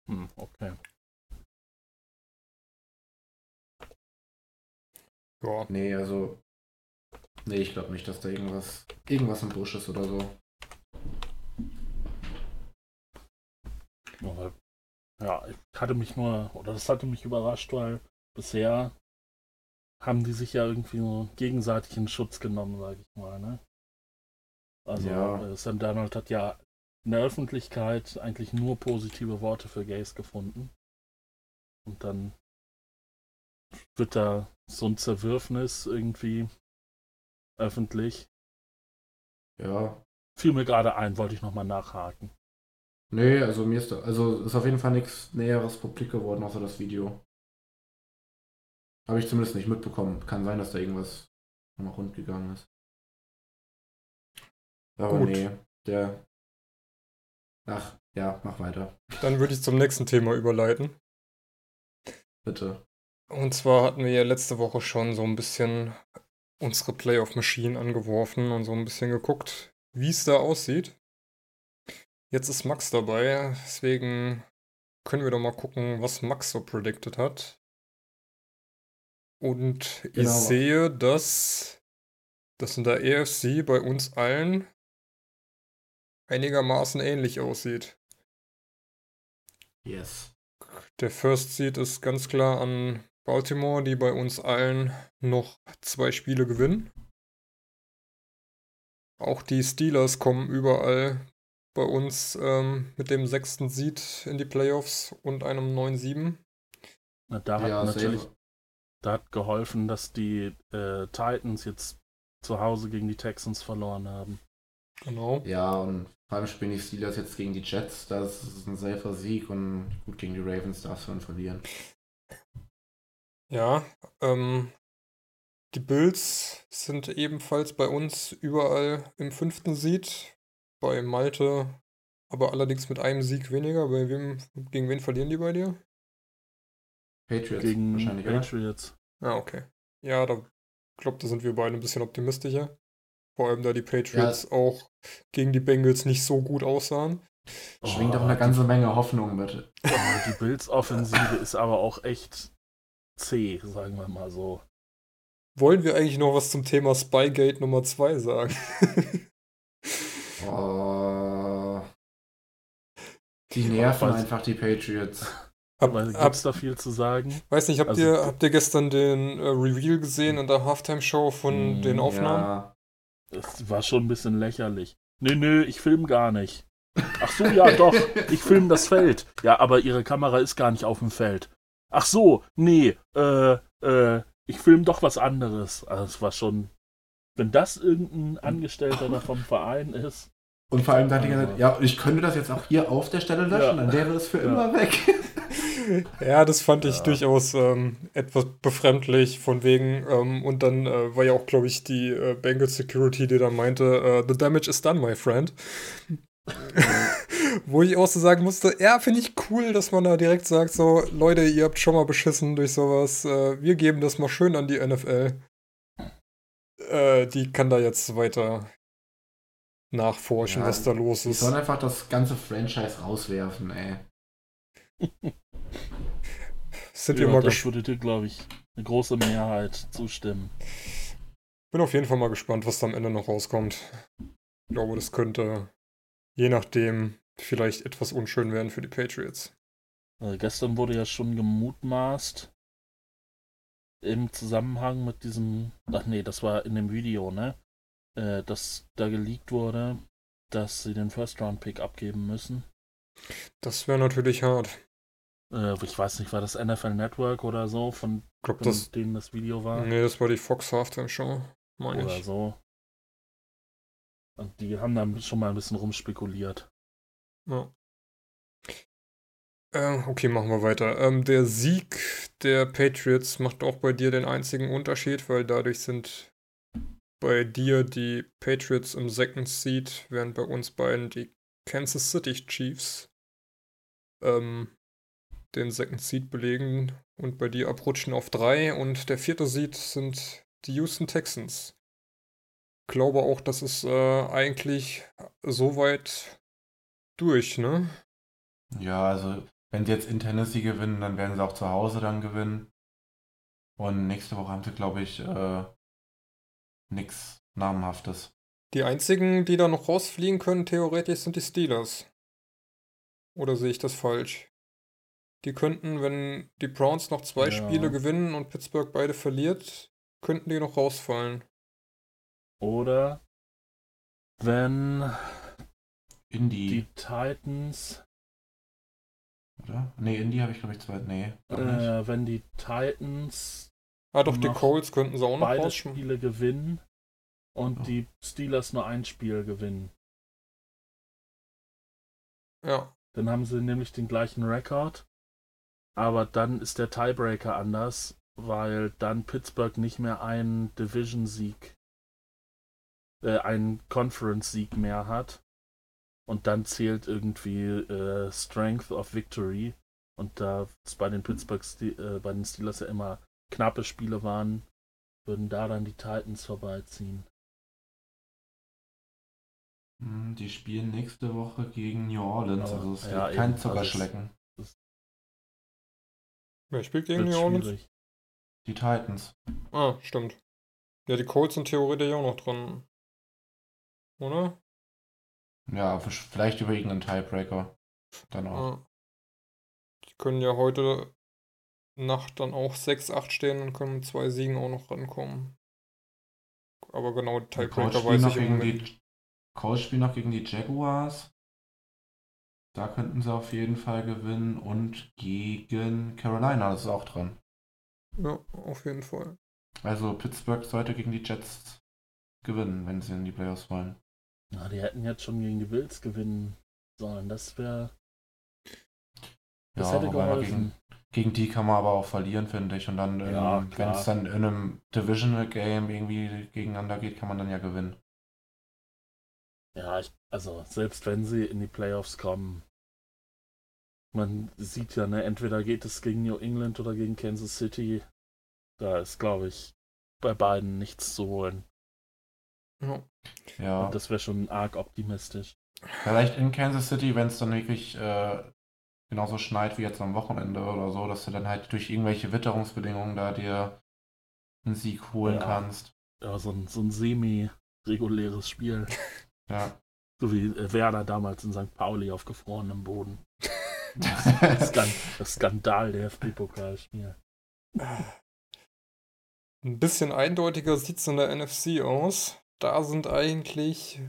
Hm, okay. Ja. Nee, also. Nee, ich glaube nicht, dass da irgendwas, irgendwas im Busch ist oder so. Ja, ich hatte mich nur, oder das hatte mich überrascht, weil bisher haben die sich ja irgendwie so gegenseitig in Schutz genommen, sage ich mal, ne? Also Ja. äh, Sam Darnold hat ja in der Öffentlichkeit eigentlich nur positive Worte für Gays gefunden. Und dann wird da so ein Zerwürfnis irgendwie öffentlich. Ja. Fiel mir gerade ein, wollte ich nochmal nachhaken. Nee, also mir ist, da- also ist auf jeden Fall nichts Näheres publik geworden, außer das Video. Habe ich zumindest nicht mitbekommen. Kann sein, dass da irgendwas noch rund gegangen ist. Aber Gut. nee, der. Ach, ja, mach weiter. Dann würde ich zum nächsten Thema überleiten. Bitte. Und zwar hatten wir ja letzte Woche schon so ein bisschen unsere Playoff Machine angeworfen und so ein bisschen geguckt, wie es da aussieht. Jetzt ist Max dabei, deswegen können wir doch mal gucken, was Max so predicted hat. Und ich Genau. sehe, dass das in der EFC bei uns allen einigermaßen ähnlich aussieht. Yes. Der First Seed ist ganz klar an Baltimore, die bei uns allen noch zwei Spiele gewinnen. Auch die Steelers kommen überall bei uns ähm, mit dem sechsten Seed in die Playoffs und einem 9-7. Na, da hat Ja, natürlich da hat geholfen, dass die äh, Titans jetzt zu Hause gegen die Texans verloren haben. Genau. Ja, und vor allem spielen die Steelers jetzt gegen die Jets. Das ist ein safer Sieg und gut gegen die Ravens darfst du dann verlieren. Ja, ähm, die Bills sind ebenfalls bei uns überall im fünften Seed. Bei Malte aber allerdings mit einem Sieg weniger. Bei wem, gegen wen verlieren die bei dir? Patriots gegen wahrscheinlich, oder? Patriots. Ah, okay. Ja, da glaube, da sind wir beide ein bisschen optimistischer. Vor allem, da die Patriots auch gegen die Bengals nicht so gut aussahen. Schwingt Oh, auch eine ganze Menge Hoffnung mit. Die, die Bills-Offensive ist aber auch echt zäh, sagen wir mal so. Wollen wir eigentlich noch was zum Thema Spygate Nummer 2 sagen? Oh. Die nerven weiß- einfach die Patriots. Hab, hab, gibt's da viel zu sagen? weiß nicht, habt, also- ihr, habt ihr gestern den äh, Reveal gesehen in der Halftime-Show von Mm, den Aufnahmen? Ja. Das war schon ein bisschen lächerlich. Nö, nö, ich film gar nicht. Ach so, ja, doch, ich film das Feld. Ja, aber ihre Kamera ist gar nicht auf dem Feld. Ach so, nee, äh, äh, ich film doch was anderes. Also es war schon, wenn das irgendein Angestellter da vom Verein ist, Und vor allem da hat die Also- gesagt, ja, ich könnte das jetzt auch hier auf der Stelle löschen, Ja. dann wäre es für Ja. immer weg. Ja, das fand ich Ja. durchaus ähm, etwas befremdlich, von wegen, ähm, und dann äh, war ja auch, glaube ich, die äh, Bengals Security, die dann meinte, äh, the damage is done, my friend. Wo ich auch so sagen musste, ja, finde ich cool, dass man da direkt sagt, so, Leute, ihr habt schon mal beschissen durch sowas, äh, wir geben das mal schön an die NFL. Äh, die kann da jetzt weiter nachforschen, Ja, was da los Die ist. sollen einfach das ganze Franchise rauswerfen, ey. Sind wir ja, mal das gespannt. würde dir, glaube ich, eine große Mehrheit zustimmen. Bin auf jeden Fall mal gespannt, was da am Ende noch rauskommt. Ich glaube, das könnte, je nachdem, vielleicht etwas unschön werden für die Patriots. Äh, gestern wurde ja schon gemutmaßt, im Zusammenhang mit diesem, ach nee, das war in dem Video, ne? Äh, dass da geleakt wurde, dass sie den First-Round-Pick abgeben müssen. Das wäre natürlich hart. Äh, ich weiß nicht, war das NFL Network oder so, von, von das. denen das Video war? Nee, das war die Fox Halftime Show, meine oder ich. so. Und die haben da schon mal ein bisschen rumspekuliert. Ja. Äh, okay, machen wir weiter. Ähm, der Sieg der Patriots macht auch bei dir den einzigen Unterschied, weil dadurch sind bei dir die Patriots im Second Seed, während bei uns beiden die Kansas City Chiefs ähm, den Second Seed belegen und bei dir abrutschen auf drei und der vierte Seed sind die Houston Texans. Glaube auch, das ist äh, eigentlich soweit durch, ne? Ja, also wenn sie jetzt in Tennessee gewinnen, dann werden sie auch zu Hause dann gewinnen. Und nächste Woche haben sie, glaube ich, äh, nichts Namenhaftes. Die einzigen, die da noch rausfliegen können, theoretisch, sind die Steelers. Oder sehe ich das falsch? Die könnten, wenn die Browns noch zwei Ja. Spiele gewinnen und Pittsburgh beide verliert, könnten die noch rausfallen. Oder wenn Indy, die Titans oder? Nee, Indy habe ich, glaube ich, zwei. Nee. Äh, wenn die Titans Ah, doch, die Colts könnten sie auch noch beide rausschmeißen. Spiele gewinnen und Ja. die Steelers nur ein Spiel gewinnen. Ja, Dann haben sie nämlich den gleichen Rekord, aber dann ist der Tiebreaker anders, weil dann Pittsburgh nicht mehr einen Division-Sieg, äh, einen Conference-Sieg mehr hat. Und dann zählt irgendwie äh, Strength of Victory. Und da es bei den Pittsburgh Ste äh, bei den Steelers ja immer knappe Spiele waren, würden da dann die Titans vorbeiziehen. Hm, Die spielen nächste Woche gegen New Orleans. Also es ja, wird kein eben. Also Zuckerschlecken. wer spielt gegen New Orleans? schwierig. Die Titans. Ah, stimmt. Ja, die Colts sind theoretisch auch noch dran. Oder? Ja, vielleicht über irgendeinen Tiebreaker. Dann auch. Ja. Die können ja heute Nacht dann auch 6-8 stehen und können mit zwei Siegen auch noch rankommen. Aber genau, Die Tiebreaker weiß ich noch Colts spielen noch gegen die Jaguars. Da könnten sie auf jeden Fall gewinnen. Und gegen Carolina, das ist auch dran. Ja, auf jeden Fall. Also Pittsburgh sollte gegen die Jets gewinnen, wenn sie in die Playoffs wollen. Na, die hätten jetzt schon gegen die Bills gewinnen sollen. Das wäre. Das Ja, hätte geholfen. Gegen die kann man aber auch verlieren, finde ich. Und dann, Ja, wenn klar. es dann in einem Divisional Game irgendwie gegeneinander geht, kann man dann ja gewinnen. Ja, ich, also selbst wenn sie in die Playoffs kommen, man sieht ja, ne, entweder geht es gegen New England oder gegen Kansas City. Da ist, glaube ich, bei beiden nichts zu holen. Ja. Und das wäre schon arg optimistisch. vielleicht in Kansas City, wenn es dann wirklich äh, genauso schneit wie jetzt am Wochenende oder so, dass du dann halt durch irgendwelche Witterungsbedingungen da dir einen Sieg holen Ja. kannst. Ja, so ein, so ein semi-reguläres Spiel. Ja. So wie äh, Werder damals in St. Pauli auf gefrorenem Boden. Das, das Skandal der FB-Pokalspiel. Ein bisschen eindeutiger sieht es in der NFC aus. Da sind eigentlich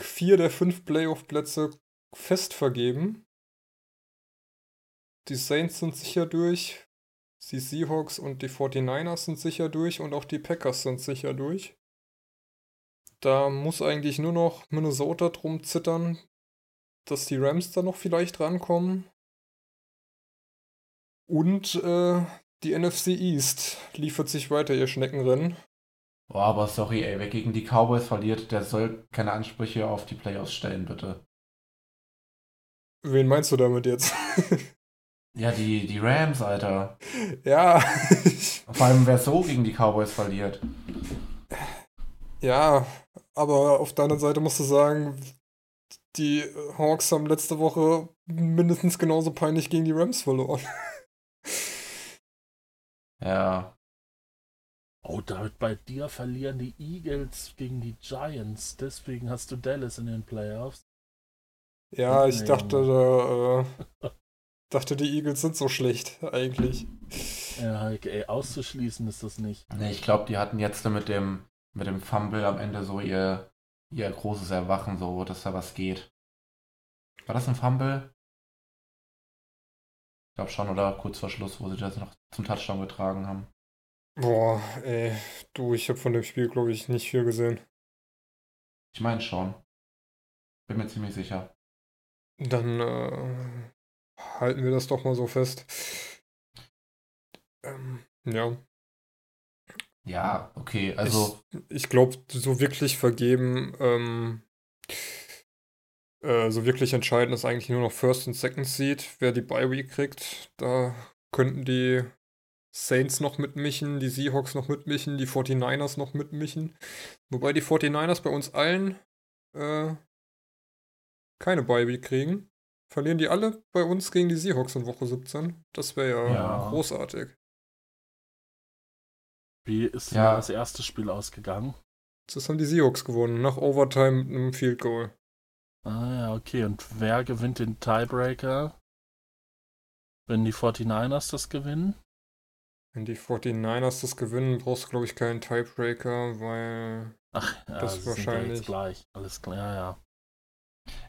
vier der fünf Playoff-Plätze fest vergeben. Die Saints sind sicher durch. Die Seahawks und die 49ers sind sicher durch und auch die Packers sind sicher durch. Da muss eigentlich nur noch Minnesota drum zittern, dass die Rams da noch vielleicht rankommen. Und äh, die NFC East liefert sich weiter ihr Schneckenrennen. Boah, aber sorry, ey, wer gegen die Cowboys verliert, der soll keine Ansprüche auf die Playoffs stellen, bitte. Wen meinst du damit jetzt? Ja, die, die Rams, Alter. ja, Vor allem, wer so gegen die Cowboys verliert. ja, aber auf der anderen Seite musst du sagen, die Hawks haben letzte Woche mindestens genauso peinlich gegen die Rams verloren. Ja. Oh, David, bei dir verlieren die Eagles gegen die Giants. Deswegen hast du Dallas in den Playoffs. Ja, ich dachte, da, äh, dachte, die Eagles sind so schlecht, eigentlich. Ja, ey, auszuschließen ist das nicht. Nee, ich glaube, die hatten jetzt mit dem, mit dem Fumble am Ende so ihr, ihr großes Erwachen, so, dass da was geht. War das ein Fumble? Ich glaube schon, oder kurz vor Schluss, wo sie das noch zum Touchdown getragen haben. Boah, ey, du, ich habe von dem Spiel, glaube ich, nicht viel gesehen. Ich meine schon. Bin mir ziemlich sicher. Dann äh, halten wir das doch mal so fest. Ähm, ja, Ja, okay, also. ich glaube, so wirklich vergeben, ähm, äh, so wirklich entscheidend ist eigentlich nur noch First und Second Seed, wer die Bye Week kriegt. Da könnten die Saints noch mitmischen, die Seahawks noch mitmischen, die 49ers noch mitmischen. Wobei die 49ers bei uns allen äh, keine Bye Week kriegen. Verlieren die alle bei uns gegen die Seahawks in Woche 17? Das wäre ja, Ja. großartig. Wie ist denn Ja. das erste Spiel ausgegangen? Das haben die Seahawks gewonnen, nach Overtime mit einem Field Goal. Ah ja, okay. Und wer gewinnt den Tiebreaker? Wenn die 49ers das gewinnen? Wenn die 49ers das gewinnen, brauchst du, glaube ich, keinen Tiebreaker, weil Ach, ja, Das ja wahrscheinlich. jetzt gleich. Alles klar, ja, ja.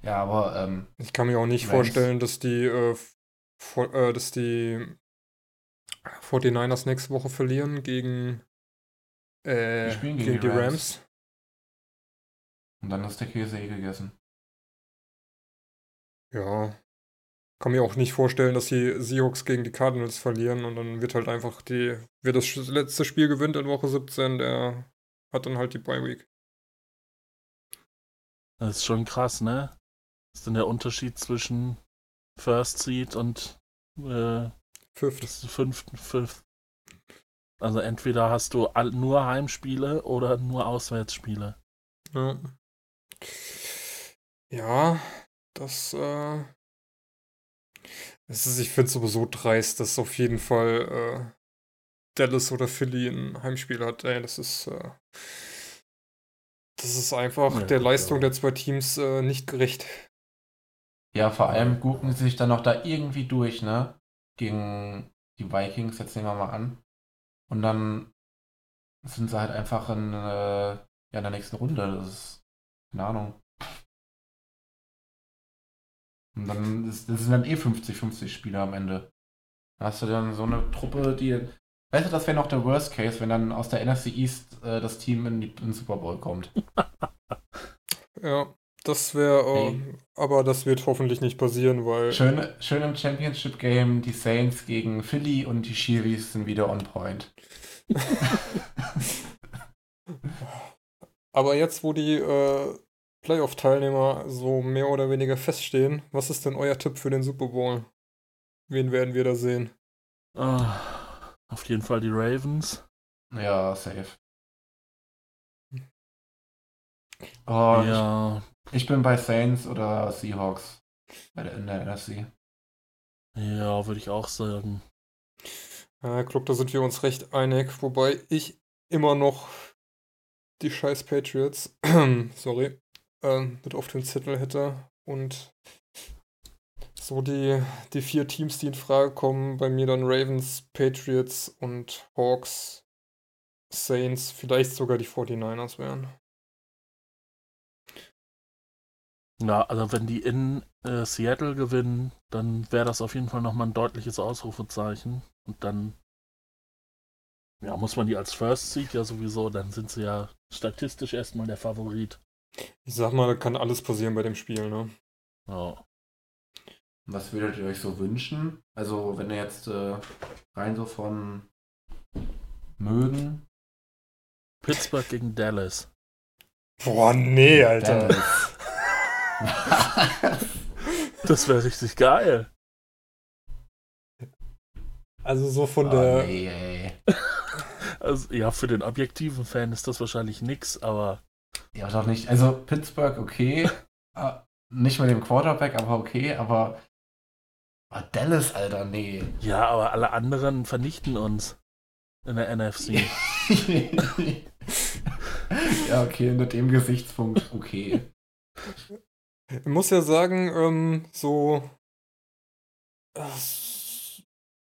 Ja, aber ähm, ich kann mir auch nicht vorstellen, dass die, äh, vor, äh, dass die 49ers nächste Woche verlieren gegen, äh, Die gegen, gegen die die Rams. Rams. und dann ist der Käse eh gegessen. Ja. Kann mir auch nicht vorstellen, dass die Seahawks gegen die Cardinals verlieren und dann wird halt einfach die, wer das letzte Spiel gewinnt in Woche 17, der hat dann halt die Bye Week. Das ist schon krass, ne? Was ist denn der Unterschied zwischen First Seed und äh, Fifth. das fünften, fünf? Also entweder hast du all, nur Heimspiele oder nur Auswärtsspiele. Ja. Ja, das, äh. Das ist, ich finde sowieso dreist, dass auf jeden Fall äh, Dallas oder Philly ein Heimspiel hat. Ey, das ist. Äh, Das ist einfach Ja, der Leistung ja. der zwei Teams äh, nicht gerecht. Ja, vor allem gucken sie sich dann noch da irgendwie durch, ne? Gegen die Vikings, jetzt nehmen wir mal an. Und dann sind sie halt einfach in, äh, ja, in der nächsten Runde. Das ist, keine Ahnung. Und dann ist, das sind dann eh 50-50 Spieler am Ende. Da hast du dann so eine Truppe, die. Weißt du, das wäre noch der Worst Case, wenn dann aus der NFC East äh, das Team in den Super Bowl kommt. Ja, das wäre, äh, aber das wird hoffentlich nicht passieren, weil Schön, schön im Championship Game, die Saints gegen Philly und die Chiefs sind wieder on point. Aber jetzt, wo die äh, Playoff-Teilnehmer so mehr oder weniger feststehen, was ist denn euer Tipp für den Super Bowl? Wen werden wir da sehen? Ah, auf jeden Fall die Ravens. Ja, safe. Oh, ja, ich, ich bin bei Saints oder Seahawks bei der, in der NFC. ja, würde ich auch sagen. Ja, ich glaube, da sind wir uns recht einig, wobei ich immer noch die scheiß Patriots, sorry, ähm, mit auf den Zettel hätte und so die, die vier Teams, die in Frage kommen, bei mir dann Ravens, Patriots und Hawks, Saints, vielleicht sogar die 49ers wären. Ja, also wenn die in äh, Seattle gewinnen, dann wäre das auf jeden Fall nochmal ein deutliches Ausrufezeichen. Und dann ja, muss man die als First Seed ja sowieso, dann sind sie ja statistisch erstmal der Favorit. Ich sag mal, da kann alles passieren bei dem Spiel, ne? Ja. Was würdet ihr euch so wünschen? Also, wenn ihr jetzt äh, rein so von mögen. Pittsburgh gegen Dallas. Boah, nee, Alter. Dallas. Das wäre richtig geil. Also so von oh, der. nee, ey. Also, ja, für den objektiven Fan ist das wahrscheinlich nix, aber Ja, doch nicht. Also, Pittsburgh, okay. Ah, nicht mit dem Quarterback, aber okay. Aber ah, Dallas, Alter, nee. ja, aber alle anderen vernichten uns in der NFC. ja, okay, unter dem Gesichtspunkt, okay. Ich muss ja sagen, ähm, so. äh,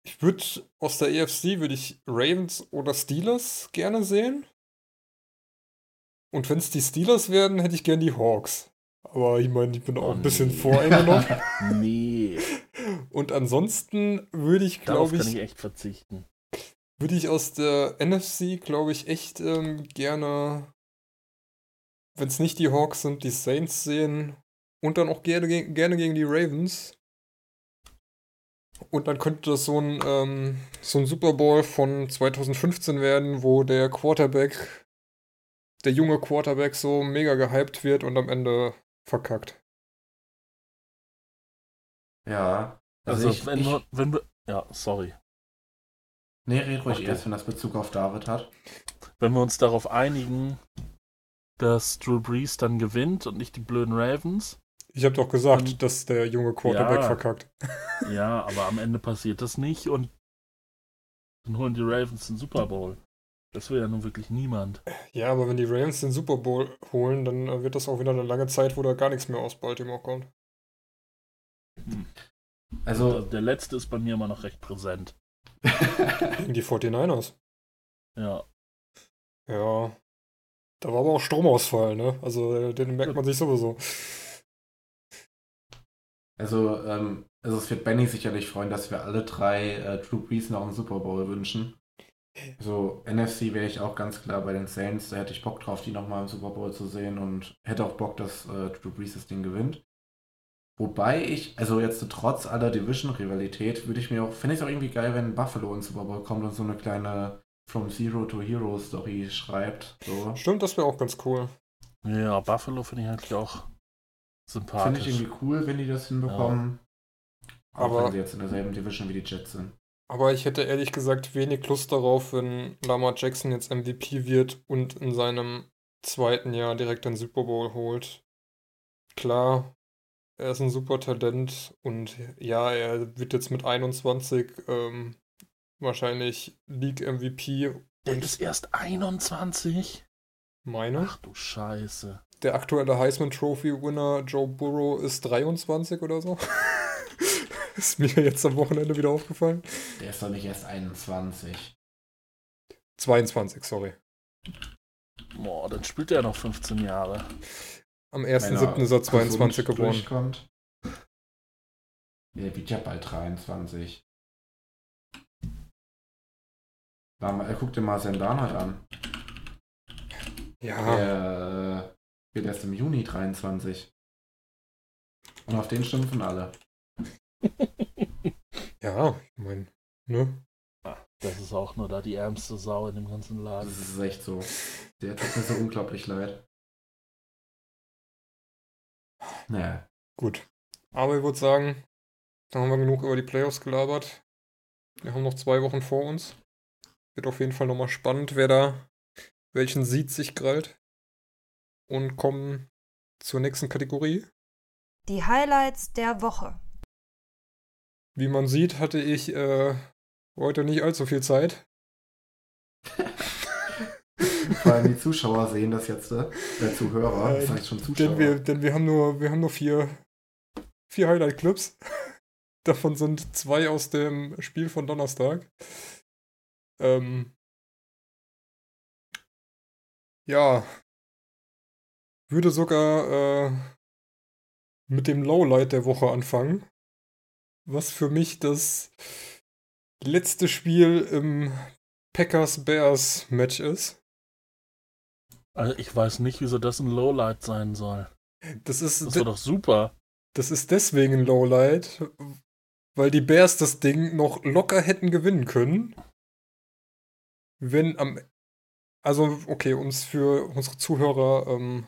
Ich würde aus der EFC würde ich Ravens oder Steelers gerne sehen. Und wenn es die Steelers werden, hätte ich gern die Hawks. Aber ich meine, ich bin auch Oh, ein bisschen nee. voreingenommen. nee, Und ansonsten würde ich, glaube kann ich, ich echt verzichten. würde ich aus der NFC, glaube ich, echt ähm, gerne, wenn es nicht die Hawks sind, die Saints sehen. Und dann auch gerne, ge- gerne gegen die Ravens. Und dann könnte das so ein, ähm, so ein Super Bowl von 2015 werden, wo der Quarterback, der junge Quarterback so mega gehypt wird und am Ende verkackt. Ja. Also, ich, wenn, ich, wir, wenn wir. Ja, sorry. nee, red ruhig du. erst, wenn das Bezug auf David hat. Wenn wir uns darauf einigen, dass Drew Brees dann gewinnt und nicht die blöden Ravens. Ich habe doch gesagt, Ähm, dass der junge Quarterback ja. verkackt. Ja, aber am Ende passiert das nicht und dann holen die Ravens den Super Bowl. Das will ja nun wirklich niemand. Ja, aber wenn die Rams den Super Bowl holen, dann äh, wird das auch wieder eine lange Zeit, wo da gar nichts mehr aus Baltimore kommt. Also, Der letzte ist bei mir immer noch recht präsent. Gegen die 49ers. Ja. Ja. Da war aber auch Stromausfall, ne? Also äh, den merkt man sich sowieso. Also, ähm, also es wird Benny sicherlich freuen, dass wir alle drei äh, Drew Brees noch einen Super Bowl wünschen. So, NFC wäre ich auch ganz klar bei den Saints. Da hätte ich Bock drauf, die nochmal im Super Bowl zu sehen und hätte auch Bock, dass äh, Drew Brees das Ding gewinnt. Wobei ich, also jetzt trotz aller Division-Rivalität, würde ich mir auch, finde ich es auch irgendwie geil, wenn Buffalo ins Super Bowl kommt und so eine kleine From Zero to Hero Story schreibt. So. Stimmt, das wäre auch ganz cool. Ja, Buffalo finde ich eigentlich auch Finde sympathisch. ich irgendwie cool, wenn die das hinbekommen. Auch Aber- wenn sie jetzt in derselben Division wie die Jets sind. Aber ich hätte ehrlich gesagt wenig Lust darauf, wenn Lamar Jackson jetzt MVP wird und in seinem zweiten Jahr direkt den Super Bowl holt. Klar, er ist ein super Talent und ja, er wird jetzt mit 21 ähm, wahrscheinlich League MVP Der ist erst 21. Meine. Ach du Scheiße. Der aktuelle Heisman Trophy Winner Joe Burrow ist 23 oder so. ist mir jetzt am Wochenende wieder aufgefallen. Der ist doch nicht erst 21. 22, sorry. Boah, dann spielt er noch 15 Jahre. Am Wenn 1.7. ist er 22 gesund geboren. durchkommt. Der wird ja bald 23. War mal, guck dir mal Sam Darnold an. Ja, Der wird erst im Juni 23. Und auf den schimpfen alle. ja, ich meine, ne? Das ist auch nur da die ärmste Sau in dem ganzen Laden. Das ist echt so. Der tut mir so unglaublich leid. Naja. Gut. Aber ich würde sagen, dann haben wir genug über die Playoffs gelabert. Wir haben noch zwei Wochen vor uns. Wird auf jeden Fall nochmal spannend, wer da welchen Sieg sich krallt. Und kommen zur nächsten Kategorie. Die Highlights der Woche. Wie man sieht, hatte ich äh, heute nicht allzu viel Zeit. Vor allem die Zuschauer sehen das jetzt, äh, der Zuhörer. Das heißt schon Zuschauer. Denn wir, denn wir haben nur, wir haben nur vier, vier Highlight-Clips. Davon sind zwei aus dem Spiel von Donnerstag. Ähm, ja, würde sogar äh, mit dem Lowlight der Woche anfangen. Was für mich das letzte Spiel im Packers-Bears-Match ist. Also ich weiß nicht, wieso das ein Lowlight sein soll. Das ist, Das war doch super. das ist deswegen ein Lowlight, weil die Bears das Ding noch locker hätten gewinnen können. Wenn am. Also, okay, es für unsere Zuhörer ähm,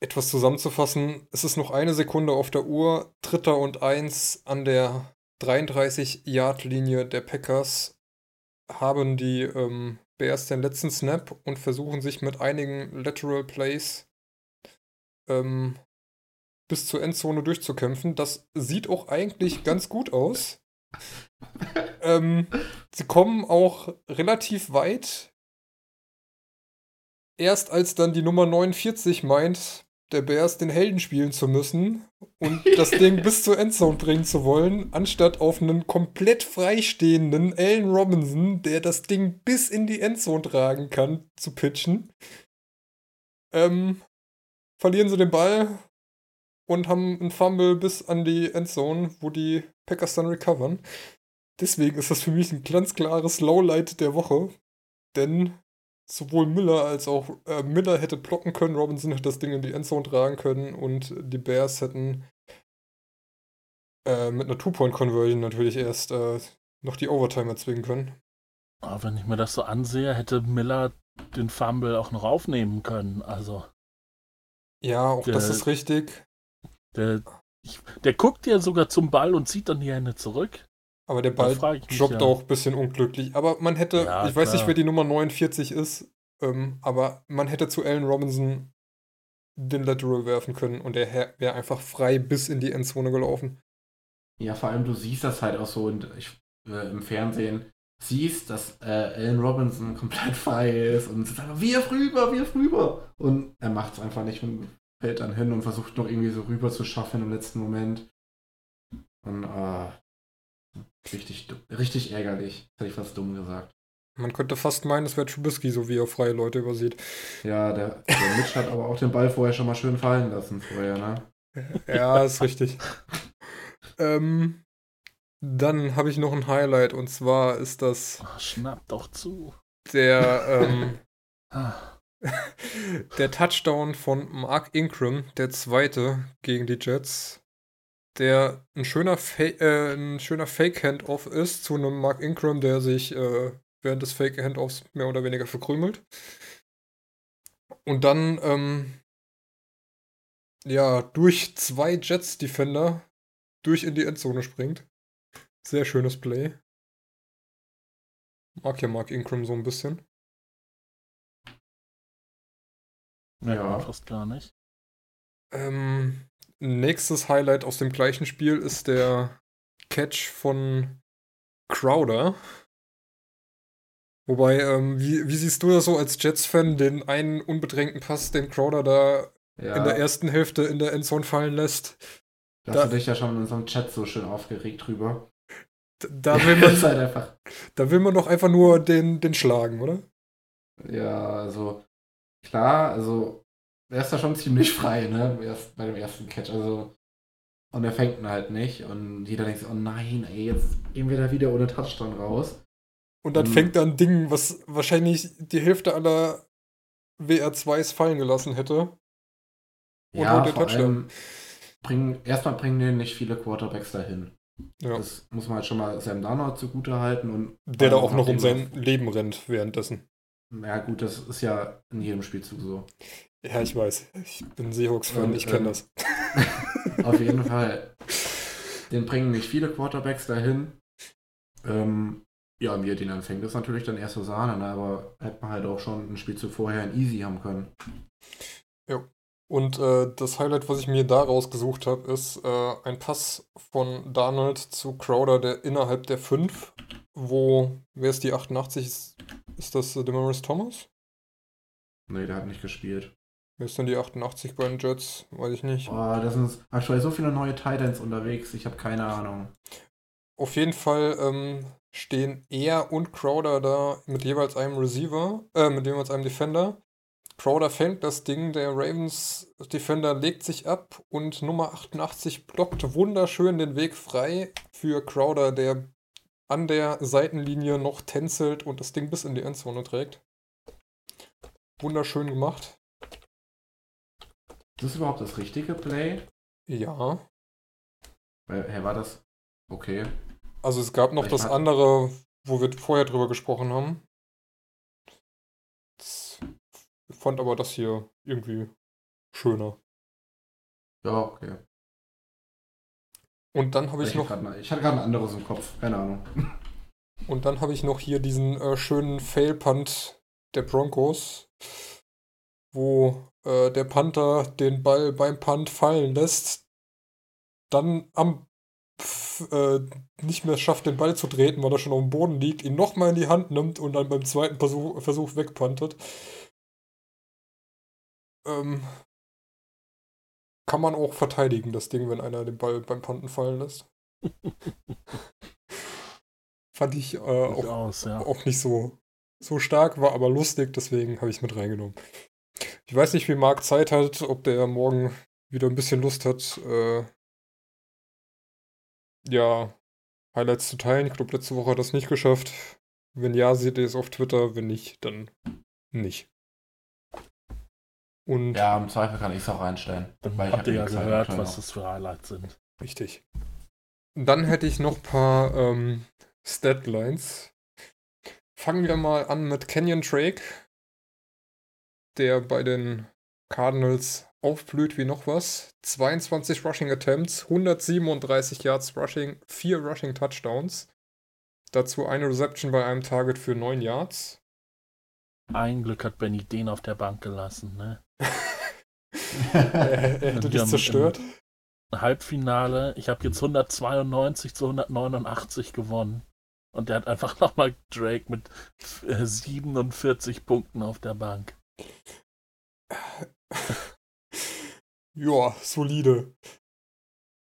etwas zusammenzufassen, es ist noch eine Sekunde auf der Uhr, Dritter und Eins an der 33-Yard-Linie der Packers haben die ähm, Bears den letzten Snap und versuchen sich mit einigen Lateral Plays ähm, bis zur Endzone durchzukämpfen. Das sieht auch eigentlich ganz gut aus. ähm, sie kommen auch relativ weit. Erst als dann die Nummer 49 meint, der Bears den Helden spielen zu müssen und das Ding bis zur Endzone bringen zu wollen, anstatt auf einen komplett freistehenden Allen Robinson, der das Ding bis in die Endzone tragen kann, zu pitchen. Ähm, verlieren sie den Ball und haben einen Fumble bis an die Endzone, wo die Packers dann recovern. Deswegen ist das für mich ein ganz klares Lowlight der Woche, denn sowohl Miller als auch äh, Miller hätte blocken können, Robinson hätte das Ding in die Endzone tragen können und die Bears hätten äh, mit einer Two-Point-Conversion natürlich erst äh, noch die Overtime erzwingen können. Aber wenn ich mir das so ansehe, hätte Miller den Fumble auch noch aufnehmen können. Also, Ja, auch das Der- ist richtig. der, ich, der guckt ja sogar zum Ball und zieht dann die Hände zurück. Aber der Ball droppt ja. auch ein bisschen unglücklich. Aber man hätte, Ja, ich weiß nicht, klar. wer die Nummer 49 ist, ähm, aber man hätte zu Allen Robinson den Lateral werfen können und er wäre einfach frei bis in die Endzone gelaufen. Ja, vor allem du siehst das halt auch so und ich, äh, im Fernsehen. Siehst, dass äh, Allen Robinson komplett frei ist und sagt einfach, wirf rüber, wirf rüber. Und er macht es einfach nicht und fällt dann hin und versucht noch irgendwie so rüber zu schaffen im letzten Moment. Und äh, richtig, richtig ärgerlich. Das hätte ich fast dumm gesagt. Man könnte fast meinen, es wäre Trubisky, so wie er freie Leute übersieht. Ja, der, der Mitch hat aber auch den Ball vorher schon mal schön fallen lassen vorher, ne? Ja, ist richtig. ähm, dann habe ich noch ein Highlight und zwar ist das Ach, schnapp doch zu. der, ähm, Ah, der Touchdown von Mark Ingram, der zweite gegen die Jets, der ein schöner, Fa äh, ein schöner Fake-Handoff ist zu einem Mark Ingram, der sich äh, während des Fake-Handoffs mehr oder weniger verkrümelt. Und dann, ähm, ja, durch zwei Jets-Defender durch in die Endzone springt. Sehr schönes Play. Mag ja Mark Ingram so ein bisschen. Ja. man fast gar nicht. Ähm, nächstes Highlight aus dem gleichen Spiel ist der Catch von Crowder. Wobei, ähm, wie, wie siehst du das so als Jets-Fan, den einen unbedrängten Pass, den Crowder da Ja, in der ersten Hälfte in der Endzone fallen lässt? da hast du dich ja schon in unserem Chat so schön aufgeregt drüber. Da will man, halt einfach. da will man doch einfach nur den, den schlagen, oder? Ja, also klar, also er ist da schon ziemlich frei, ne? Erst bei dem ersten Catch. Also. Und er fängt ihn halt nicht. Und jeder denkt sich, oh nein, ey, jetzt gehen wir da wieder ohne Touchdown raus. Und dann Mhm. fängt da ein Ding, was wahrscheinlich die Hälfte aller WR2s fallen gelassen hätte. Und ja, den vor Touchdown. allem bringen, erstmal bringen den nicht viele Quarterbacks dahin. Ja. Das muss man halt schon mal Sam Darnold zugute halten und Der da auch noch um sein Leben rennt währenddessen. Ja gut, das ist ja in jedem Spielzug so. Ja, ich weiß. Ich bin Seahawks-Fan, Und, ich kenne ähm, das. Auf jeden Fall. Den bringen nicht viele Quarterbacks dahin. Ähm, ja, wie er den anfängt, ist natürlich dann erste Sahne, ne? aber hätte man halt auch schon ein Spielzug vorher ein Easy haben können. Und äh, das Highlight, was ich mir da rausgesucht habe, ist äh, ein Pass von Darnold zu Crowder, der innerhalb der 5, wo, wer ist die 88? Ist, ist das äh, Demaris Thomas? Nee, der hat nicht gespielt. Ist denn die 88 bei den Jets? Weiß ich nicht. Boah, da sind aktuell so viele neue Titans unterwegs, ich habe keine Ahnung. Auf jeden Fall ähm, stehen er und Crowder da mit jeweils einem Receiver, äh, mit jeweils einem Defender. Crowder fängt das Ding, der Ravens Defender legt sich ab und Nummer 88 blockt wunderschön den Weg frei für Crowder, der an der Seitenlinie noch tänzelt und das Ding bis in die Endzone trägt. Wunderschön gemacht. Ist das überhaupt das richtige Play? Ja. Hä, war das? Okay. Also es gab noch Ich das mag- andere, wo wir vorher drüber gesprochen haben. Das- fand aber das hier irgendwie schöner. Ja, okay. Und dann habe ich Ich, noch mal, ich hatte gerade ein anderes im Kopf, keine Ahnung. und dann habe ich noch hier diesen äh, schönen Fail Punt der Broncos, wo äh, der Panther den Ball beim Punt fallen lässt, dann am pf, äh, nicht mehr schafft, den Ball zu treten, weil er schon auf dem Boden liegt, ihn nochmal in die Hand nimmt und dann beim zweiten Versuch, Versuch wegpuntet. Ähm, kann man auch verteidigen, das Ding, wenn einer den Ball beim Punten fallen lässt. Fand ich äh, auch, aus, ja. auch nicht so, so stark, war aber lustig, deswegen habe ich es mit reingenommen. Ich weiß nicht, wie Marc Zeit hat, ob der morgen wieder ein bisschen Lust hat, äh, ja, Highlights zu teilen. Ich glaube, letzte Woche hat er es nicht geschafft. Wenn ja, seht ihr es auf Twitter. Wenn nicht, dann nicht. Und Ja, im Zweifel kann ich es auch einstellen. Dann Weil ich habt ihr ja hab die Zeit gehört, was das für Highlights sind. richtig. Dann hätte ich noch ein paar ähm, Statlines. Fangen wir mal an mit Kenyon Drake, der bei den Cardinals aufblüht wie noch was. 22 Rushing Attempts, 137 Yards Rushing, 4 Rushing Touchdowns. Dazu eine Reception bei einem Target für 9 Yards. Ein Glück hat Benny den auf der Bank gelassen, ne? Er, er hätte dich zerstört. Halbfinale, ich habe jetzt 192 zu 189 gewonnen. Und der hat einfach nochmal Drake mit äh, 47 Punkten auf der Bank. Ja, solide.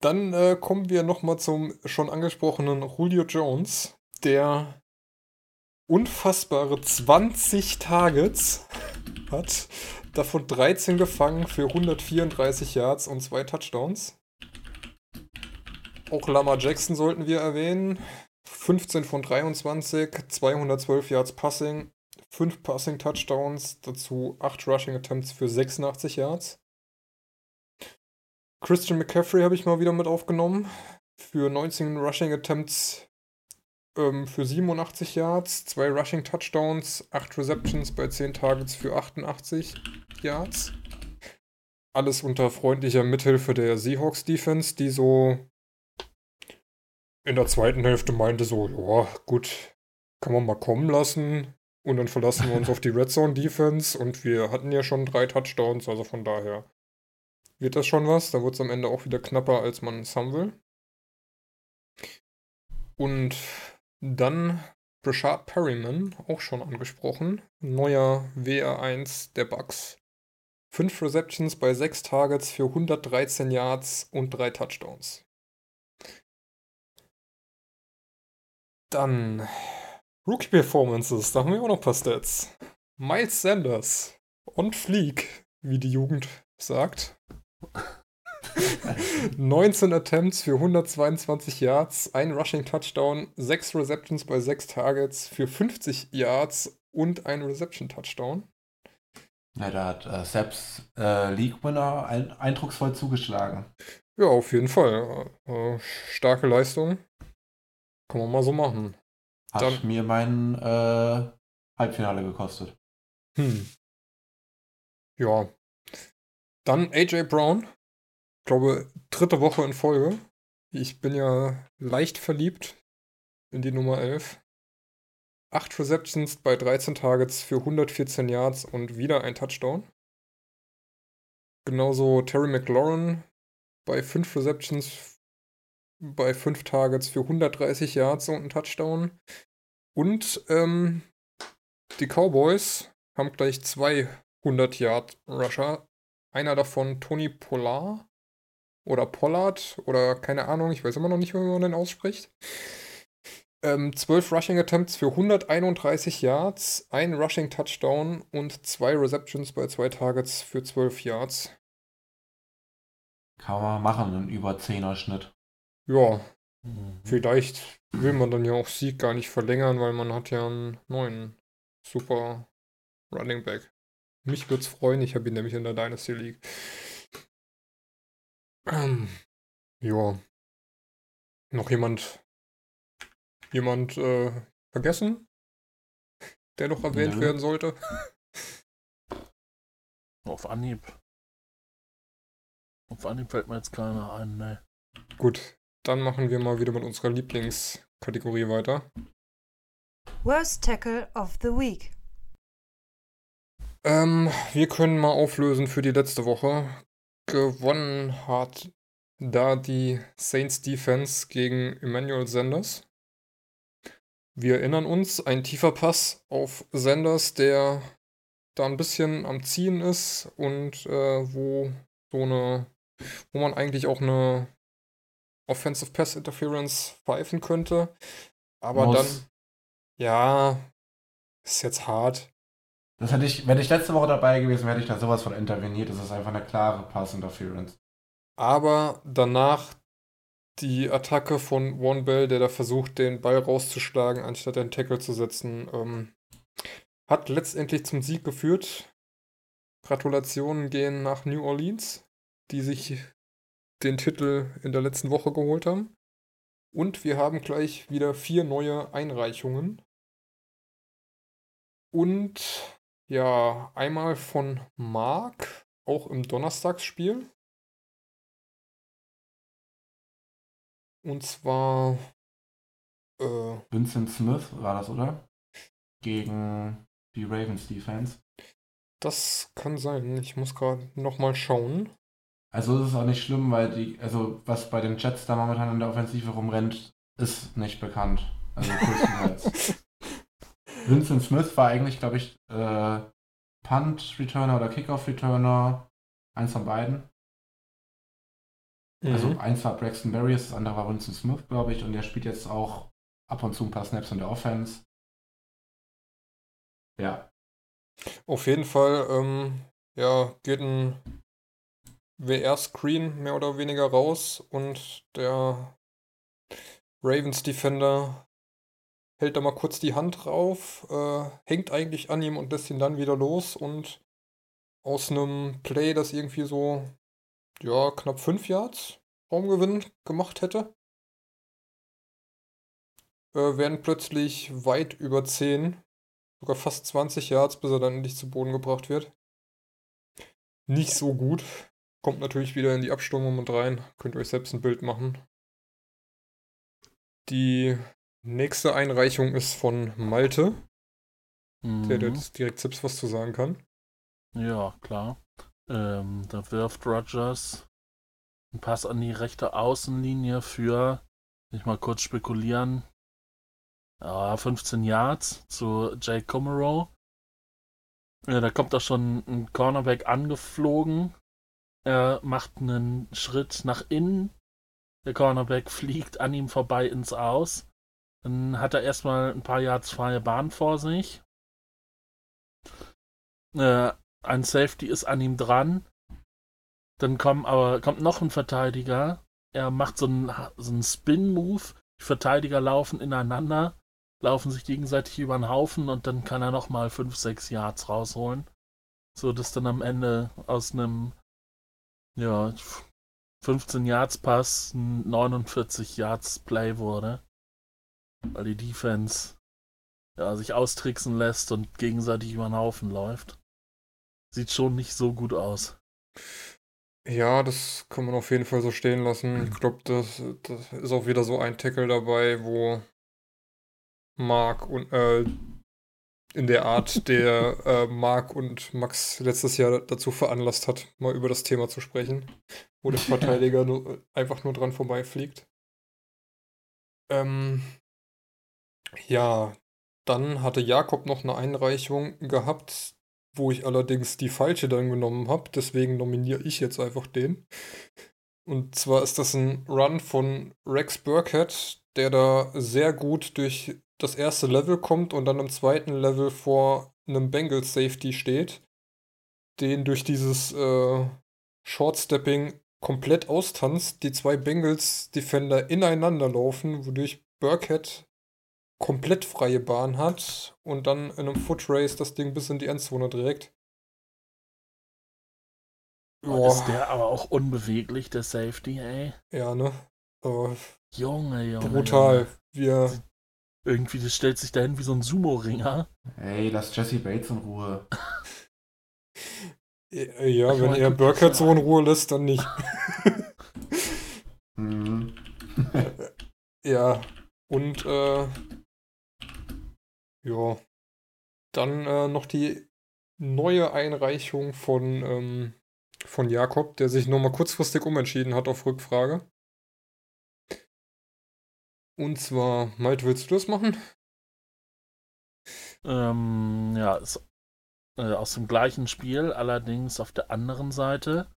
Dann äh, kommen wir nochmal zum schon angesprochenen Julio Jones, der unfassbare 20 Targets hat, davon 13 gefangen für 134 Yards und zwei Touchdowns. Auch Lama Jackson sollten wir erwähnen. 15 von 23, 212 Yards Passing, 5 Passing Touchdowns, dazu 8 Rushing Attempts für 86 Yards. Christian McCaffrey habe ich mal wieder mit aufgenommen. Für 19 Rushing Attempts ähm, für 87 Yards, 2 Rushing Touchdowns, 8 Receptions bei 10 Targets für 88 Yards. Alles unter freundlicher Mithilfe der Seahawks Defense, die so in der zweiten Hälfte meinte so, ja, gut, kann man mal kommen lassen. Und dann verlassen wir uns auf die Red Zone Defense und wir hatten ja schon drei Touchdowns, also von daher wird das schon was. Da wird es am Ende auch wieder knapper, als man es haben will. Und dann Rashad Perryman, auch schon angesprochen. Neuer WR1 der Bucks. Fünf Receptions bei sechs Targets für 113 Yards und drei Touchdowns. Dann Rookie Performances, da haben wir auch noch ein paar Stats. Miles Sanders on fleek, wie die Jugend sagt. 19 Attempts für 122 Yards, ein Rushing Touchdown, 6 Receptions bei 6 Targets für 50 Yards und ein Reception Touchdown. Ja, da hat äh, Seps äh, League-Winner ein, eindrucksvoll zugeschlagen. Ja, auf jeden Fall. Äh, starke Leistung. Kann man mal so machen. Hat Dann- mir mein äh, Halbfinale gekostet. Hm. Ja. Dann AJ Brown. Ich glaube, dritte Woche in Folge. Ich bin ja leicht verliebt in die Nummer 11. 8 Receptions bei 13 Targets für 114 Yards und wieder ein Touchdown. Genauso Terry McLaurin bei 5 Receptions bei 5 Targets für 130 Yards und ein Touchdown. Und ähm, die Cowboys haben gleich zwei 100 Yard Rusher. Einer davon Tony Pollard oder Pollard oder keine Ahnung, ich weiß immer noch nicht, wie man den ausspricht. Ähm, 12 Rushing Attempts für 131 Yards, ein Rushing Touchdown und zwei Receptions bei zwei Targets für 12 Yards. Kann man machen, einen über 10er Schnitt. Ja, Mhm. vielleicht will man dann ja auch Sieg gar nicht verlängern, weil man hat ja einen neuen super Running Back. Mich würde es freuen, ich habe ihn nämlich in der Dynasty League. Ähm, ja. Noch jemand, jemand äh, vergessen, der noch erwähnt Nö. werden sollte? Auf Anhieb. Auf Anhieb fällt mir jetzt keiner ein, ne. Gut, dann machen wir mal wieder mit unserer Lieblingskategorie weiter. Worst Tackle of the Week. Ähm, wir können mal auflösen für die letzte Woche. Gewonnen hat da die Saints Defense gegen Emmanuel Sanders. Wir erinnern uns, ein tiefer Pass auf Sanders, der da ein bisschen am Ziehen ist und äh, wo so eine, wo man eigentlich auch eine Offensive Pass Interference pfeifen könnte. Aber Muss. dann, ja, ist jetzt hart. Das hätte ich, wenn ich letzte Woche dabei gewesen wäre, hätte ich da sowas von interveniert. Das ist einfach eine klare Pass-Interference. Aber danach die Attacke von One Bell, der da versucht, den Ball rauszuschlagen, anstatt den Tackle zu setzen, ähm, hat letztendlich zum Sieg geführt. Gratulationen gehen nach New Orleans, die sich den Titel in der letzten Woche geholt haben. Und wir haben gleich wieder vier neue Einreichungen. Und ja, einmal von Mark, auch im Donnerstagsspiel. Und zwar, äh, Vincent Smith war das, oder? Gegen die Ravens Defense. das kann sein. Ich muss gerade nochmal schauen. Also es ist auch nicht schlimm, weil die, also was bei den Jets da momentan in der Offensive rumrennt, ist nicht bekannt. Also größtenteils. Vincent Smith war eigentlich, glaube ich, äh, Punt-Returner oder Kickoff-Returner. Eins von beiden. Also Mhm. eins war Braxton Berrios, das andere war Vincent Smith, glaube ich, und der spielt jetzt auch ab und zu ein paar Snaps in der Offense. Ja, Auf jeden Fall, ähm, ja, geht ein WR-Screen mehr oder weniger raus und der Ravens Defender hält da mal kurz die Hand drauf, äh, hängt eigentlich an ihm und lässt ihn dann wieder los und aus einem Play, das irgendwie so, ja, knapp 5 Yards Raumgewinn gemacht hätte, äh, werden plötzlich weit über 10 sogar fast 20 Yards, bis er dann endlich zu Boden gebracht wird. Nicht so gut. Kommt natürlich wieder in die Abstimmung mit rein. Könnt ihr euch selbst ein Bild machen. Die nächste Einreichung ist von Malte, der Mhm. jetzt direkt selbst was zu sagen kann. Ja, klar. Ähm, da wirft Rogers einen Pass an die rechte Außenlinie für, will ich mal kurz spekulieren, ja, 15 Yards zu Jake Comerow. Ja, da kommt auch schon ein Cornerback angeflogen. Er macht einen Schritt nach innen. Der Cornerback fliegt an ihm vorbei ins Aus. Dann hat er erstmal ein paar Yards freie Bahn vor sich. Äh, ein Safety ist an ihm dran. Dann kommt aber kommt noch ein Verteidiger. Er macht so einen, so einen Spin-Move. Die Verteidiger laufen ineinander, laufen sich gegenseitig über den Haufen und dann kann er nochmal 5, 6 Yards rausholen. So dass dann am Ende aus einem ja, 15 Yards Pass ein 49 Yards Play wurde. Weil die Defense ja, sich austricksen lässt und gegenseitig über den Haufen läuft. Sieht schon nicht so gut aus. Ja, das kann man auf jeden Fall so stehen lassen. Ich glaube, das, das ist auch wieder so ein Tackle dabei, wo Mark und äh, in der Art, der äh, Mark und Max letztes Jahr dazu veranlasst hat, mal über das Thema zu sprechen, wo der Verteidiger nur, einfach nur dran vorbeifliegt. Ähm, ja, dann hatte Jakob noch eine Einreichung gehabt, wo ich allerdings die falsche dann genommen habe. Deswegen nominiere ich jetzt einfach den. Und zwar ist das ein Run von Rex Burkhead, der da sehr gut durch das erste Level kommt und dann im zweiten Level vor einem Bengals Safety steht, den durch dieses äh, Short-Stepping komplett austanzt, die zwei Bengals Defender ineinander laufen, wodurch Burkhead komplett freie Bahn hat und dann in einem Footrace das Ding bis in die Endzone trägt. Boah. Ist der aber auch unbeweglich, der Safety, ey? Ja, ne? Aber Junge, Junge. brutal. Junge. Wir. Irgendwie, das stellt sich dahin wie so ein Sumo-Ringer. Ey, lass Jesse Bates in Ruhe. ja, wenn er Burkhead so in Ruhe lässt, dann nicht. mhm. ja, und äh, ja. Dann äh, noch die neue Einreichung von, ähm, von Jakob, der sich nochmal kurzfristig umentschieden hat auf Rückfrage. Und zwar, Malte, willst du das machen? Ähm, ja, ist, äh, aus dem gleichen Spiel, allerdings auf der anderen Seite.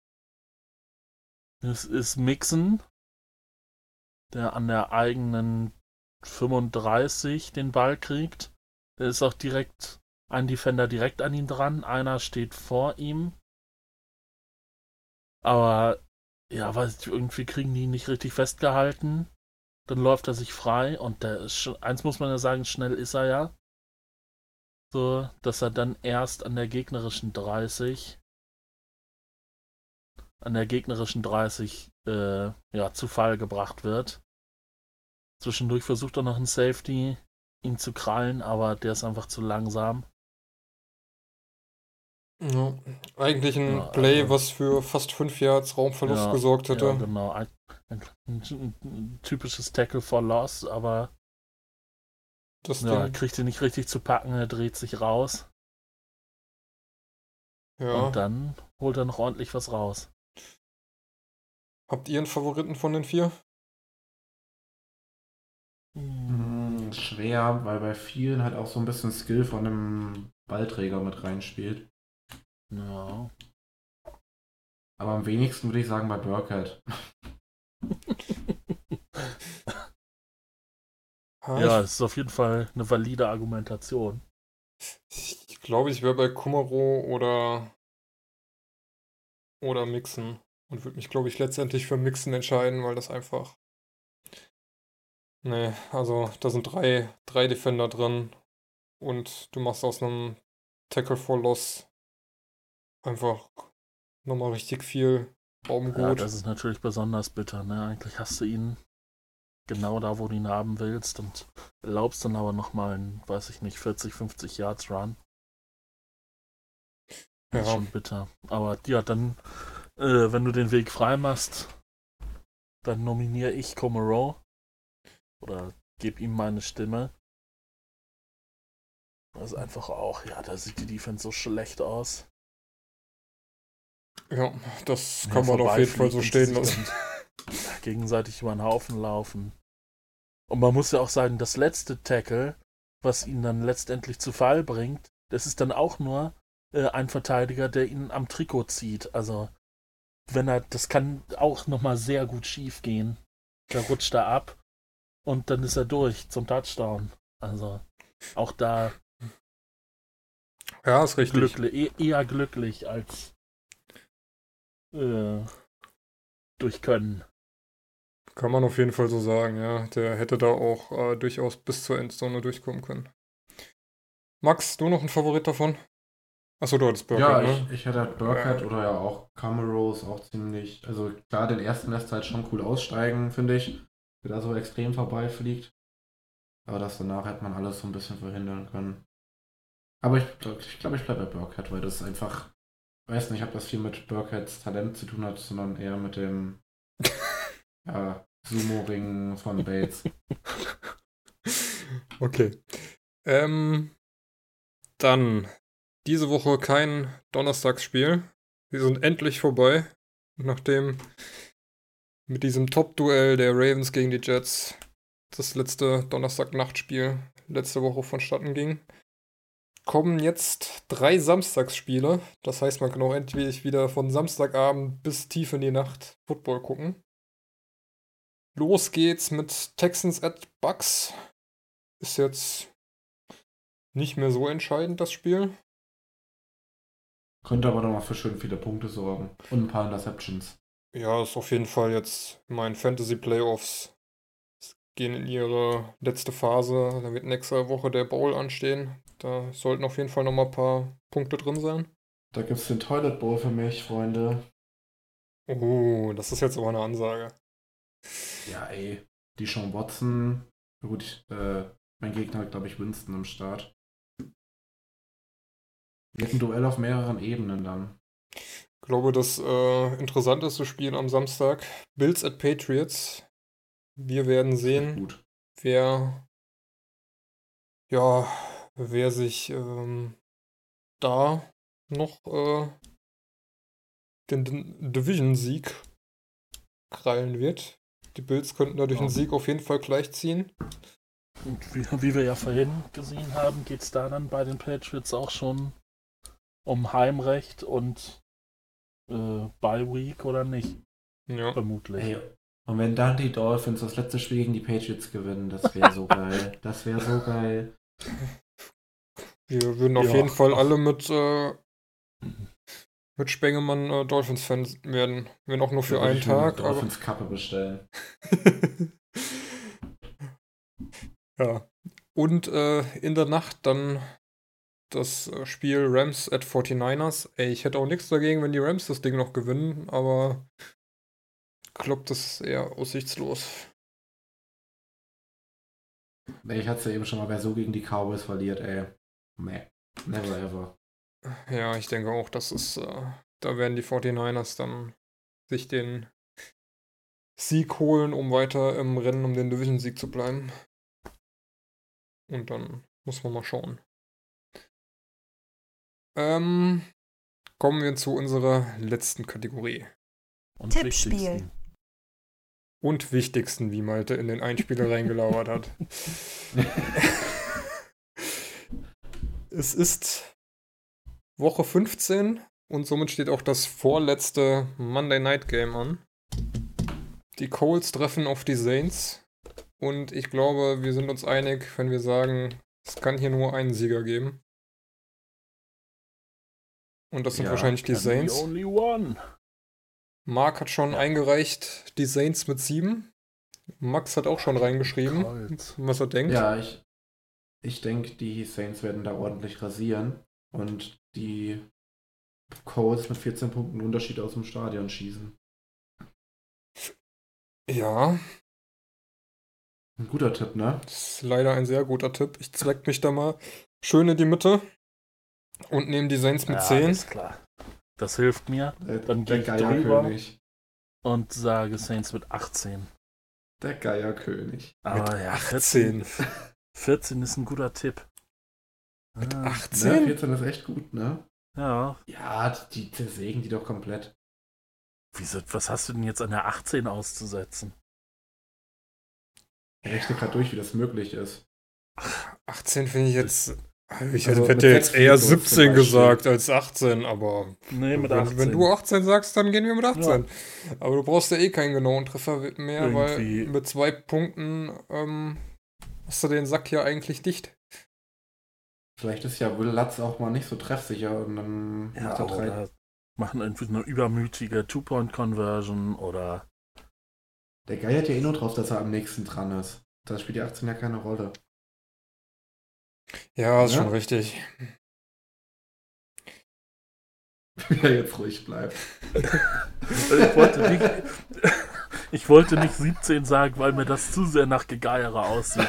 Es ist Mixen, der an der eigenen 35 den Ball kriegt. Da ist auch direkt ein Defender direkt an ihm dran. Einer steht vor ihm. Aber ja, weiß irgendwie kriegen die ihn nicht richtig festgehalten. Dann läuft er sich frei und der ist, eins muss man ja sagen, schnell ist er ja. So, dass er dann erst an der gegnerischen 30 an der gegnerischen 30 äh, ja, zu Fall gebracht wird. Zwischendurch versucht er noch einen Safety, ihn zu krallen, aber der ist einfach zu langsam. Ja, eigentlich ein ja, Play, also, was für fast fünf Yards Raumverlust ja, gesorgt hätte. Ja, genau. Ein, ein, ein, ein, typisches Tackle for Loss, aber das ja, kriegt ihn nicht richtig zu packen, er dreht sich raus. Ja. Und dann holt er noch ordentlich was raus. Habt ihr einen Favoriten von den vier? Hm, schwer, weil bei vielen halt auch so ein bisschen Skill von einem Ballträger mit reinspielt. Ja. Aber am wenigsten würde ich sagen bei Burkhead. ja, es ist auf jeden Fall eine valide Argumentation. Ich glaube, ich wäre bei Kumaro oder oder Mixen und würde mich, glaube ich, letztendlich für Mixen entscheiden, weil das einfach Nee, also da sind drei, drei Defender drin und du machst aus einem Tackle for Loss einfach nochmal richtig viel Raumgut. Ja, das ist natürlich besonders bitter, ne? Eigentlich hast du ihn genau da, wo du ihn haben willst und erlaubst dann aber nochmal einen, weiß ich nicht, 40, 50 Yards Run. Ja. ist schon bitter. Aber ja, dann, äh, wenn du den Weg frei machst, dann nominiere ich Comero oder gebe ihm meine Stimme. Das ist einfach auch, ja, da sieht die Defense so schlecht aus. Ja, das kann ja, man auf jeden Fall so stehen lassen. gegenseitig über den Haufen laufen. Und man muss ja auch sagen, das letzte Tackle, was ihn dann letztendlich zu Fall bringt, das ist dann auch nur äh, ein Verteidiger, der ihn am Trikot zieht. Also, wenn er, das kann auch nochmal sehr gut schief gehen. Da rutscht er ab und dann ist er durch zum Touchdown. Also, auch da Ja, ist richtig. glücklich, e eher glücklich als äh, durch Können. Kann man auf jeden Fall so sagen, ja. Der hätte da auch äh, durchaus bis zur Endzone durchkommen können. Max, du noch ein Favorit davon? Achso, du hattest Burkhardt, ja, ne? ich, ich hätte halt Burkhardt oder ja auch Cameros auch ziemlich. Also klar, den ersten lässt halt schon cool aussteigen, finde ich. Der da so extrem vorbeifliegt. Aber das danach hätte man alles so ein bisschen verhindern können. Aber ich glaube, ich, glaub, ich bleibe bei Burkhardt, weil das einfach, weiß nicht, ob das viel mit Burkhardts Talent zu tun hat, sondern eher mit dem ja, Sumo-Ring von Bates. Okay. Ähm, dann diese Woche kein Donnerstagsspiel. Sie sind endlich vorbei, nachdem mit diesem Top-Duell der Ravens gegen die Jets das letzte Donnerstag-Nachtspiel letzte Woche vonstatten ging. Kommen jetzt drei Samstagsspiele. Das heißt, man kann auch endlich wieder von Samstagabend bis tief in die Nacht Football gucken. Los geht's mit Texans at Bucks. Ist jetzt nicht mehr so entscheidend, das Spiel. Könnte aber nochmal für schön viele Punkte sorgen. Und ein paar Interceptions. Ja, ist auf jeden Fall jetzt mein Fantasy Playoffs gehen in ihre letzte Phase. Da wird nächste Woche der Bowl anstehen. Da sollten auf jeden Fall nochmal ein paar Punkte drin sein. Da gibt es den Toilet Bowl für mich, Freunde. Oh, das ist jetzt aber eine Ansage. Ja, ey. Die Sean Watson. Gut, äh, mein Gegner hat, glaube ich, Winston im Start. Wird ein Duell auf mehreren Ebenen dann. Ich glaube, das äh, interessanteste Spiel am Samstag, Bills at Patriots. Wir werden sehen, Gut. wer ja, wer sich ähm, da noch äh, den, den Division-Sieg krallen wird. Die Bills könnten dadurch einen Sieg auf jeden Fall gleichziehen. Und wie, wie wir ja vorhin gesehen haben, geht es da dann bei den Patriots auch schon um Heimrecht und äh, Bye Week oder nicht? Ja. Vermutlich. Ey, und wenn dann die Dolphins das letzte Spiel gegen die Patriots gewinnen, das wäre so geil. Das wäre so geil. Wir würden auf Ja. jeden Fall alle mit, äh, mit Spengemann äh, Dolphins-Fans werden. Wenn auch nur für einen eine Tag. Aber Dolphins Kappe bestellen. ja. Und äh, in der Nacht dann das Spiel Rams at 49ers. Ey, ich hätte auch nichts dagegen, wenn die Rams das Ding noch gewinnen, aber ich glaube, das ist eher aussichtslos. Ich hatte es ja eben schon mal, wer so gegen die Cowboys verliert, ey. Meh. Never ever. Ja, ich denke auch, das ist, äh, da werden die 49ers dann sich den Sieg holen, um weiter im Rennen um den Division-Sieg zu bleiben. Und dann muss man mal schauen. Ähm, kommen wir zu unserer letzten Kategorie. Und Tippspiel. wichtigsten. Und wichtigsten, wie Malte in den Einspieler reingelauert hat. es ist Woche 15 und somit steht auch das vorletzte Monday Night Game an. Die Coles treffen auf die Saints und ich glaube, wir sind uns einig, wenn wir sagen, es kann hier nur einen Sieger geben. Und das sind Ja, wahrscheinlich die Saints. only one. Mark hat schon eingereicht, die Saints mit 7. Max hat auch schon reingeschrieben, Colts. was er denkt. Ja, ich, ich denke, die Saints werden da ordentlich rasieren und die Colts mit 14 Punkten Unterschied aus dem Stadion schießen. Ja, Ein guter Tipp, ne? das ist leider ein sehr guter Tipp. Ich zweck mich da mal schön in die Mitte und nehme die Saints mit ja, 10. Ist klar. Das hilft mir Der, Dann der geh ich drüber. Geierkönig. und sage Saints mit 18. Der Geierkönig. Aber ja, 18. 14, 14 ist ein guter Tipp. Mit Ah, 18? Ne, 14 ist echt gut, ne? Ja, Ja, die zersägen die doch komplett. wieso, was hast du denn jetzt an der 18 auszusetzen? Ich rechne gerade durch, wie das möglich ist. 18 finde ich jetzt. Ich Also hätte jetzt eher Free Throws zum 17 Beispiel. gesagt als 18, aber Nee, mit wenn, 18. wenn du 18 sagst, dann gehen wir mit 18. Aber du brauchst ja eh keinen genauen Treffer mehr, Irgendwie. weil mit zwei Punkten ähm, hast du den Sack ja eigentlich dicht. Vielleicht ist ja Will Lutz auch mal nicht so treffsicher und dann ja, macht er drei. oder machen irgendwie eine übermütige Two-Point-Conversion oder Der Guy hat ja eh nur drauf, dass er am nächsten dran ist. Da spielt die 18 ja keine Rolle. Ja, ist Ja. schon richtig. Wie er jetzt ruhig bleibt. ich wollte nicht, ich wollte nicht 17 sagen, weil mir das zu sehr nach Gegeiere aussieht.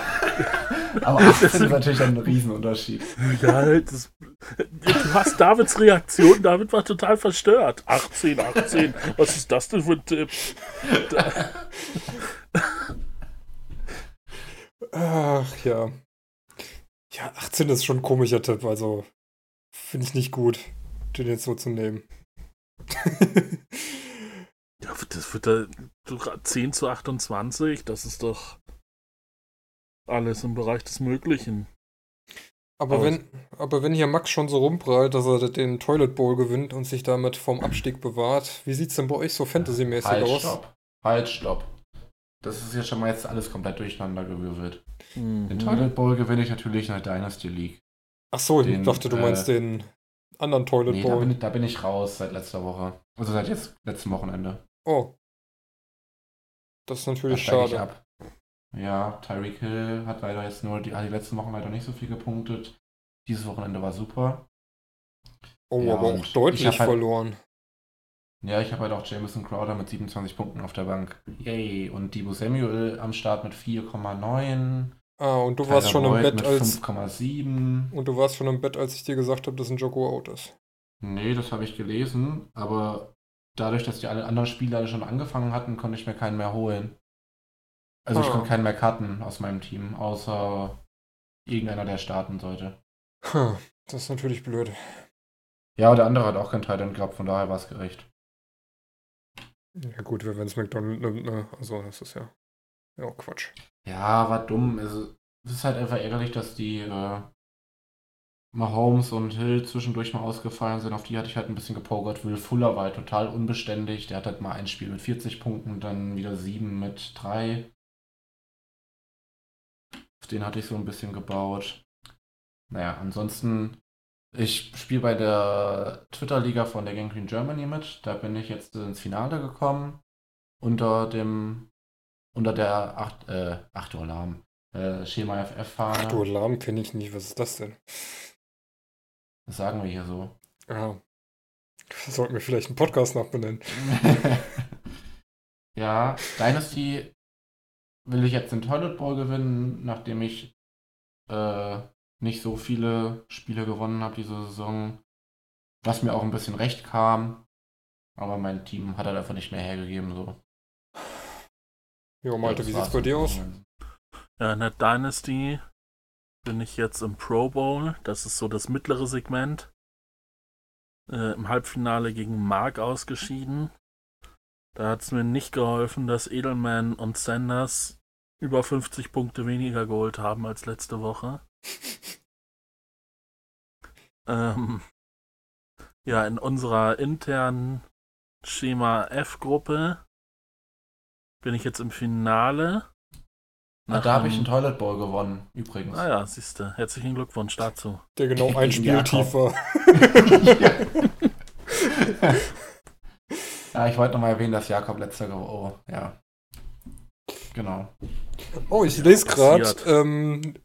Aber 18 ist natürlich ein Riesenunterschied. Ja, das, du hast Davids Reaktion, David war total verstört. 18, 18, was ist das denn für ein Tipp? Ach ja. Ja, 18 ist schon ein komischer Tipp, also finde ich nicht gut, den jetzt so zu nehmen. Ja, das wird da 10 zu 28, das ist doch alles im Bereich des Möglichen. aber, Aber- wenn, aber wenn hier Max schon so rumprallt, dass er den Toilet Bowl gewinnt und sich damit vom Abstieg bewahrt, wie sieht's denn bei euch so fantasymäßig Halt, aus? stopp. Halt, stopp. Das ist jetzt schon mal jetzt alles komplett durcheinander gewürfelt. Den Mhm. Toilet Bowl gewinne ich natürlich in der Dynasty League. Ach so, ich Den, dachte, du äh, meinst den anderen Toilet Nee, da bin, ich, da bin ich raus seit letzter Woche. Also seit jetzt letztem Wochenende. oh. Das ist Da natürlich ich schade. ab. Ja, Tyreek Hill hat leider jetzt nur die, hat die letzten Wochen leider nicht so viel gepunktet. Dieses Wochenende war super. Oh, Ja, aber auch ich deutlich halt- verloren. Ja, ich habe halt auch Jameson Crowder mit 27 Punkten auf der Bank. Yay. Und Debo Samuel am Start mit 4,9. Ah, und du warst Tyler schon im Boyd Bett, als 5,7. und du warst schon im Bett, als ich dir gesagt habe, dass ein Joko out ist. Nee, das habe ich gelesen, aber dadurch, dass die alle anderen Spieler alle schon angefangen hatten, konnte ich mir keinen mehr holen. Also ich Ah. konnte keinen mehr cutten aus meinem Team, außer irgendeiner, der starten sollte. Hm, das ist natürlich blöd. Ja, der andere hat auch keinen Titan gehabt, von daher war es gerecht. Ja gut, wenn es McDonald nimmt, ne? Also das ist ja, ja Quatsch. Ja, war dumm. Also, es ist halt einfach ärgerlich, dass die äh, Mahomes und Hill zwischendurch mal ausgefallen sind. Auf die hatte ich halt ein bisschen gepokert. Will Fuller war halt total unbeständig. Der hat halt mal ein Spiel mit 40 Punkten, dann wieder sieben mit drei. Auf den hatte ich so ein bisschen gebaut. Naja, ansonsten, ich spiele bei der Twitter-Liga von der Gang Green Germany mit. Da bin ich jetzt ins Finale gekommen. Unter dem unter der 8, äh, 8 Uhr Alarm, äh, Schema FF-Fahne. Ach du Alarm kenne ich nicht, was ist das denn? Das sagen wir hier so. Ja. Sollten wir vielleicht einen Podcast nachbenennen. ja, Dynasty will ich jetzt den Toilet Bowl gewinnen, nachdem ich äh, nicht so viele Spiele gewonnen habe diese Saison. Was mir auch ein bisschen recht kam. Aber mein Team hat halt einfach nicht mehr hergegeben. So. Jo, Malte, Ja, wie sieht's bei dir aus? Ja, in der Dynasty bin ich jetzt im Pro Bowl. Das ist so das mittlere Segment. Äh, Im Halbfinale gegen Mark ausgeschieden. Da hat es mir nicht geholfen, dass Edelman und Sanders über 50 Punkte weniger geholt haben als letzte Woche. Ähm, ja, in unserer internen Schema F-Gruppe bin ich jetzt im Finale. Ah, da habe ich einen Toilet Bowl gewonnen, übrigens. Ah ja, siehst du. Herzlichen Glückwunsch dazu. Der genau ein Spiel Jakob. tief war. ja, ich wollte nochmal erwähnen, dass Jakob letzter gewonnen Oh, ja. Genau. Oh, ich lese gerade, ähm,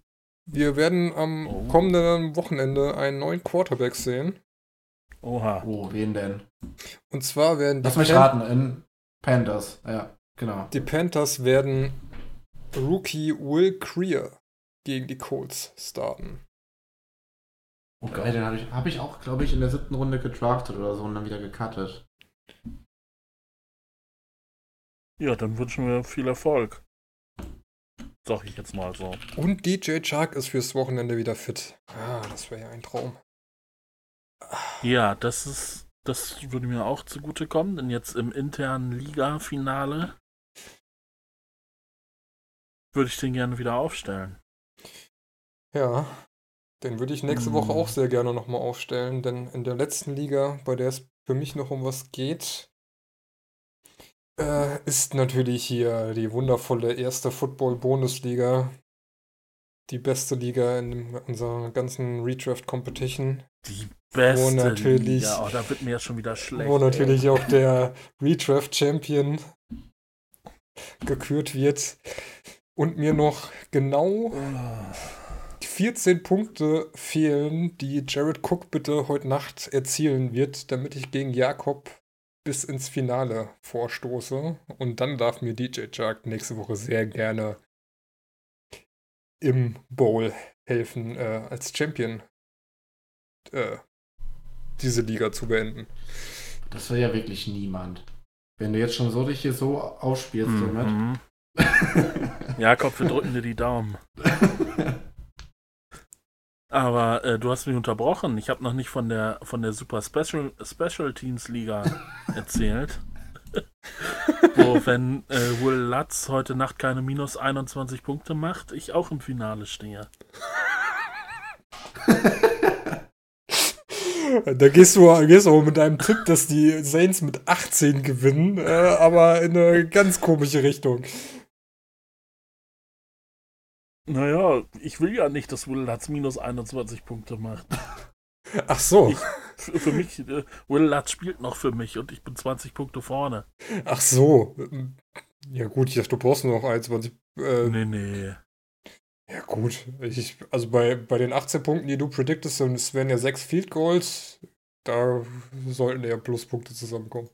wir werden am Oh. kommenden Wochenende einen neuen Quarterback sehen. Oha. Oh, wen denn? Und zwar werden die, Lass mich Pan- raten, in Panthers. Ja, genau. die Panthers werden Rookie Will Creer gegen die Colts starten. Oh geil, den habe ich, hab ich auch, glaube ich, in der siebten Runde gedraftet oder so und dann wieder gecuttet. Ja, dann wünschen wir viel Erfolg. Sag ich jetzt mal so. Und DJ Chark ist fürs Wochenende wieder fit. Ah, das wäre ja ein Traum. Ja, das ist. Das würde mir auch zugutekommen, denn jetzt im internen Liga-Finale würde ich den gerne wieder aufstellen. Ja, den würde ich nächste Hm. Woche auch sehr gerne nochmal aufstellen, denn in der letzten Liga, bei der es für mich noch um was geht, äh, ist natürlich hier die wundervolle erste Football-Bundesliga. Die beste Liga in unserer ganzen Redraft-Competition, Die beste natürlich- Liga. Oh, da wird mir ja schon wieder schlecht. wo ey. natürlich auch der Redraft-Champion gekürt wird. Und mir noch genau Oh. 14 Punkte fehlen, die Jared Cook bitte heute Nacht erzielen wird, damit ich gegen Jakob bis ins Finale vorstoße. Und dann darf mir DJ Chark nächste Woche sehr gerne im Bowl helfen, äh, als Champion äh, diese Liga zu beenden. Das wäre ja wirklich niemand. Wenn du jetzt schon so dich hier so ausspielst damit. Jakob, wir drücken dir die Daumen. Aber äh, du hast mich unterbrochen. Ich habe noch nicht von der von der Super Special Special Teams Liga erzählt. Wo, wenn äh, Will Lutz heute Nacht keine minus 21 Punkte macht, ich auch im Finale stehe. Da gehst du, gehst du mit deinem Tipp, dass die Saints mit 18 gewinnen, äh, aber in eine ganz komische Richtung. Naja, ich will ja nicht, dass Will Lutz minus 21 Punkte macht. Ach so, Ich- Für, mich, äh, Will Lutz spielt noch für mich und ich bin 20 Punkte vorne. ach so. Ja gut, ich dachte, du brauchst nur noch 21. Äh, Nee, nee. Ja gut, ich, also bei, bei den 18 Punkten, die du prediktest, und es wären ja 6 Field Goals, da sollten ja Pluspunkte zusammenkommen.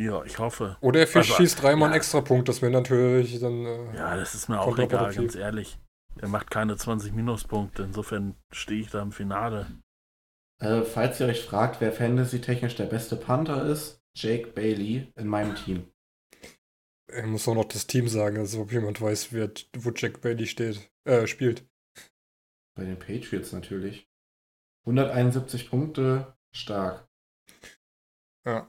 Ja, ich hoffe. Oder er Also, schießt dreimal einen ja. extra Punkt, das wäre natürlich dann... Äh, Ja, das ist mir auch egal, ganz ehrlich. Er macht keine 20 Minuspunkte, insofern stehe ich da im Finale. Äh, falls ihr euch fragt, wer fantasy-technisch der beste Panther ist, Jake Bailey in meinem Team. Er muss auch noch das Team sagen, also ob jemand weiß, wer, wo Jack Bailey steht, äh, spielt. Bei den Patriots natürlich. 171 Punkte, stark. Ja.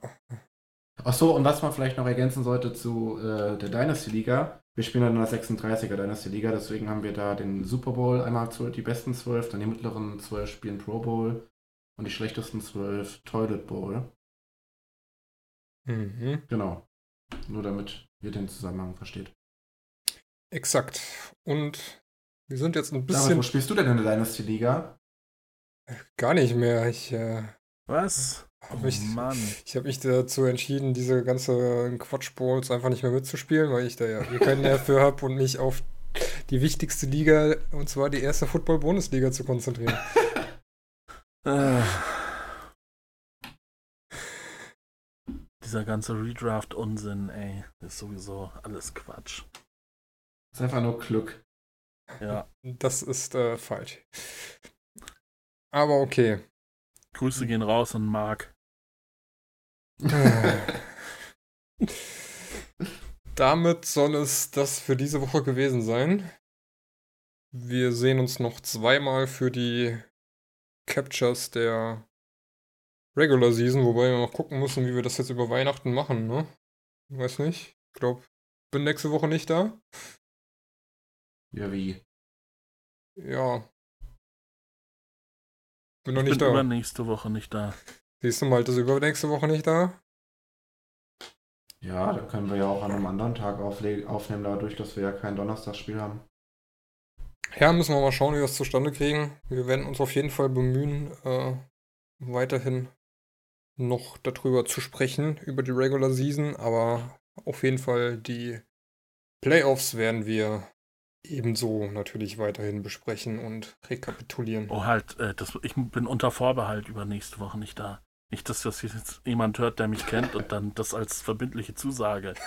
Achso, und was man vielleicht noch ergänzen sollte zu äh, der Dynasty-Liga. Wir spielen in einer 36er Dynasty-Liga, deswegen haben wir da den Super Bowl, einmal die besten 12, dann die mittleren 12 spielen Pro Bowl und die schlechtesten 12 Toilet Bowl. Mhm. Genau. Nur damit ihr den Zusammenhang versteht. Exakt. Und wir sind jetzt ein David, bisschen wo spielst du denn in der Dynasty-Liga? gar nicht mehr. Ich, äh, Was? Hab Oh mich, Mann. ich habe mich dazu entschieden, diese ganze Quatsch-Bowls einfach nicht mehr mitzuspielen, weil ich da ja keinen Nerv für habe und mich auf die wichtigste Liga, und zwar die erste Football-Bundesliga, zu konzentrieren. Äh. Dieser ganze Redraft-Unsinn, ey, ist sowieso alles Quatsch. Das ist einfach nur Glück. Ja, Das ist äh, falsch. Aber okay. Grüße gehen raus an Marc. Damit soll es das für diese Woche gewesen sein. Wir sehen uns noch zweimal für die Captures der Regular Season, wobei wir noch gucken müssen, wie wir das jetzt über Weihnachten machen, ne? Weiß nicht. Ich glaube, bin nächste Woche nicht da. Ja, wie? Ja. Bin noch Ich nicht bin da. übernächste Woche nicht da. Siehst du, Malte ist übernächste Woche nicht da. Ja, da können wir ja auch an einem anderen Tag aufnehmen, dadurch, dass wir ja kein Donnerstagsspiel haben. Ja, müssen wir mal schauen, wie wir das zustande kriegen. Wir werden uns auf jeden Fall bemühen, äh, weiterhin noch darüber zu sprechen, über die Regular Season, aber auf jeden Fall die Playoffs werden wir ebenso natürlich weiterhin besprechen und rekapitulieren. Oh, halt, äh, das, ich bin unter Vorbehalt übernächste Woche nicht da. Nicht, dass das jetzt jemand hört, der mich kennt und dann das als verbindliche Zusage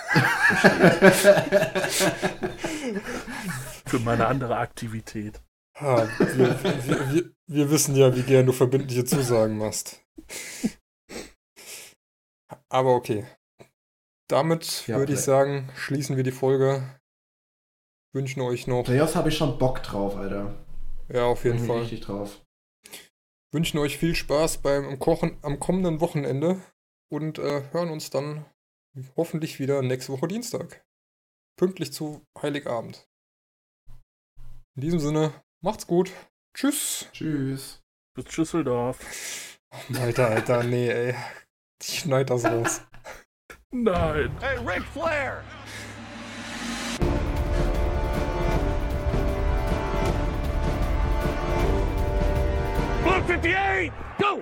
für meine andere Aktivität. Ah, wir, wir, wir, wir wissen ja, wie gern du verbindliche Zusagen machst. Aber okay. Damit Ja, würde ich sagen, schließen wir die Folge wünschen euch noch. Playoffs habe ich schon Bock drauf, Alter. Ja, auf jeden Bin Fall. Richtig drauf. Wünschen euch viel Spaß beim Kochen am kommenden Wochenende und äh, hören uns dann hoffentlich wieder nächste Woche Dienstag. Pünktlich zu Heiligabend. In diesem Sinne, macht's gut. Tschüss. Tschüss. Bis Schüsseldorf. Alter, Alter, nee, ey. Ich schneid das raus. Nein. Hey, Ric Flair! Blue 58, go!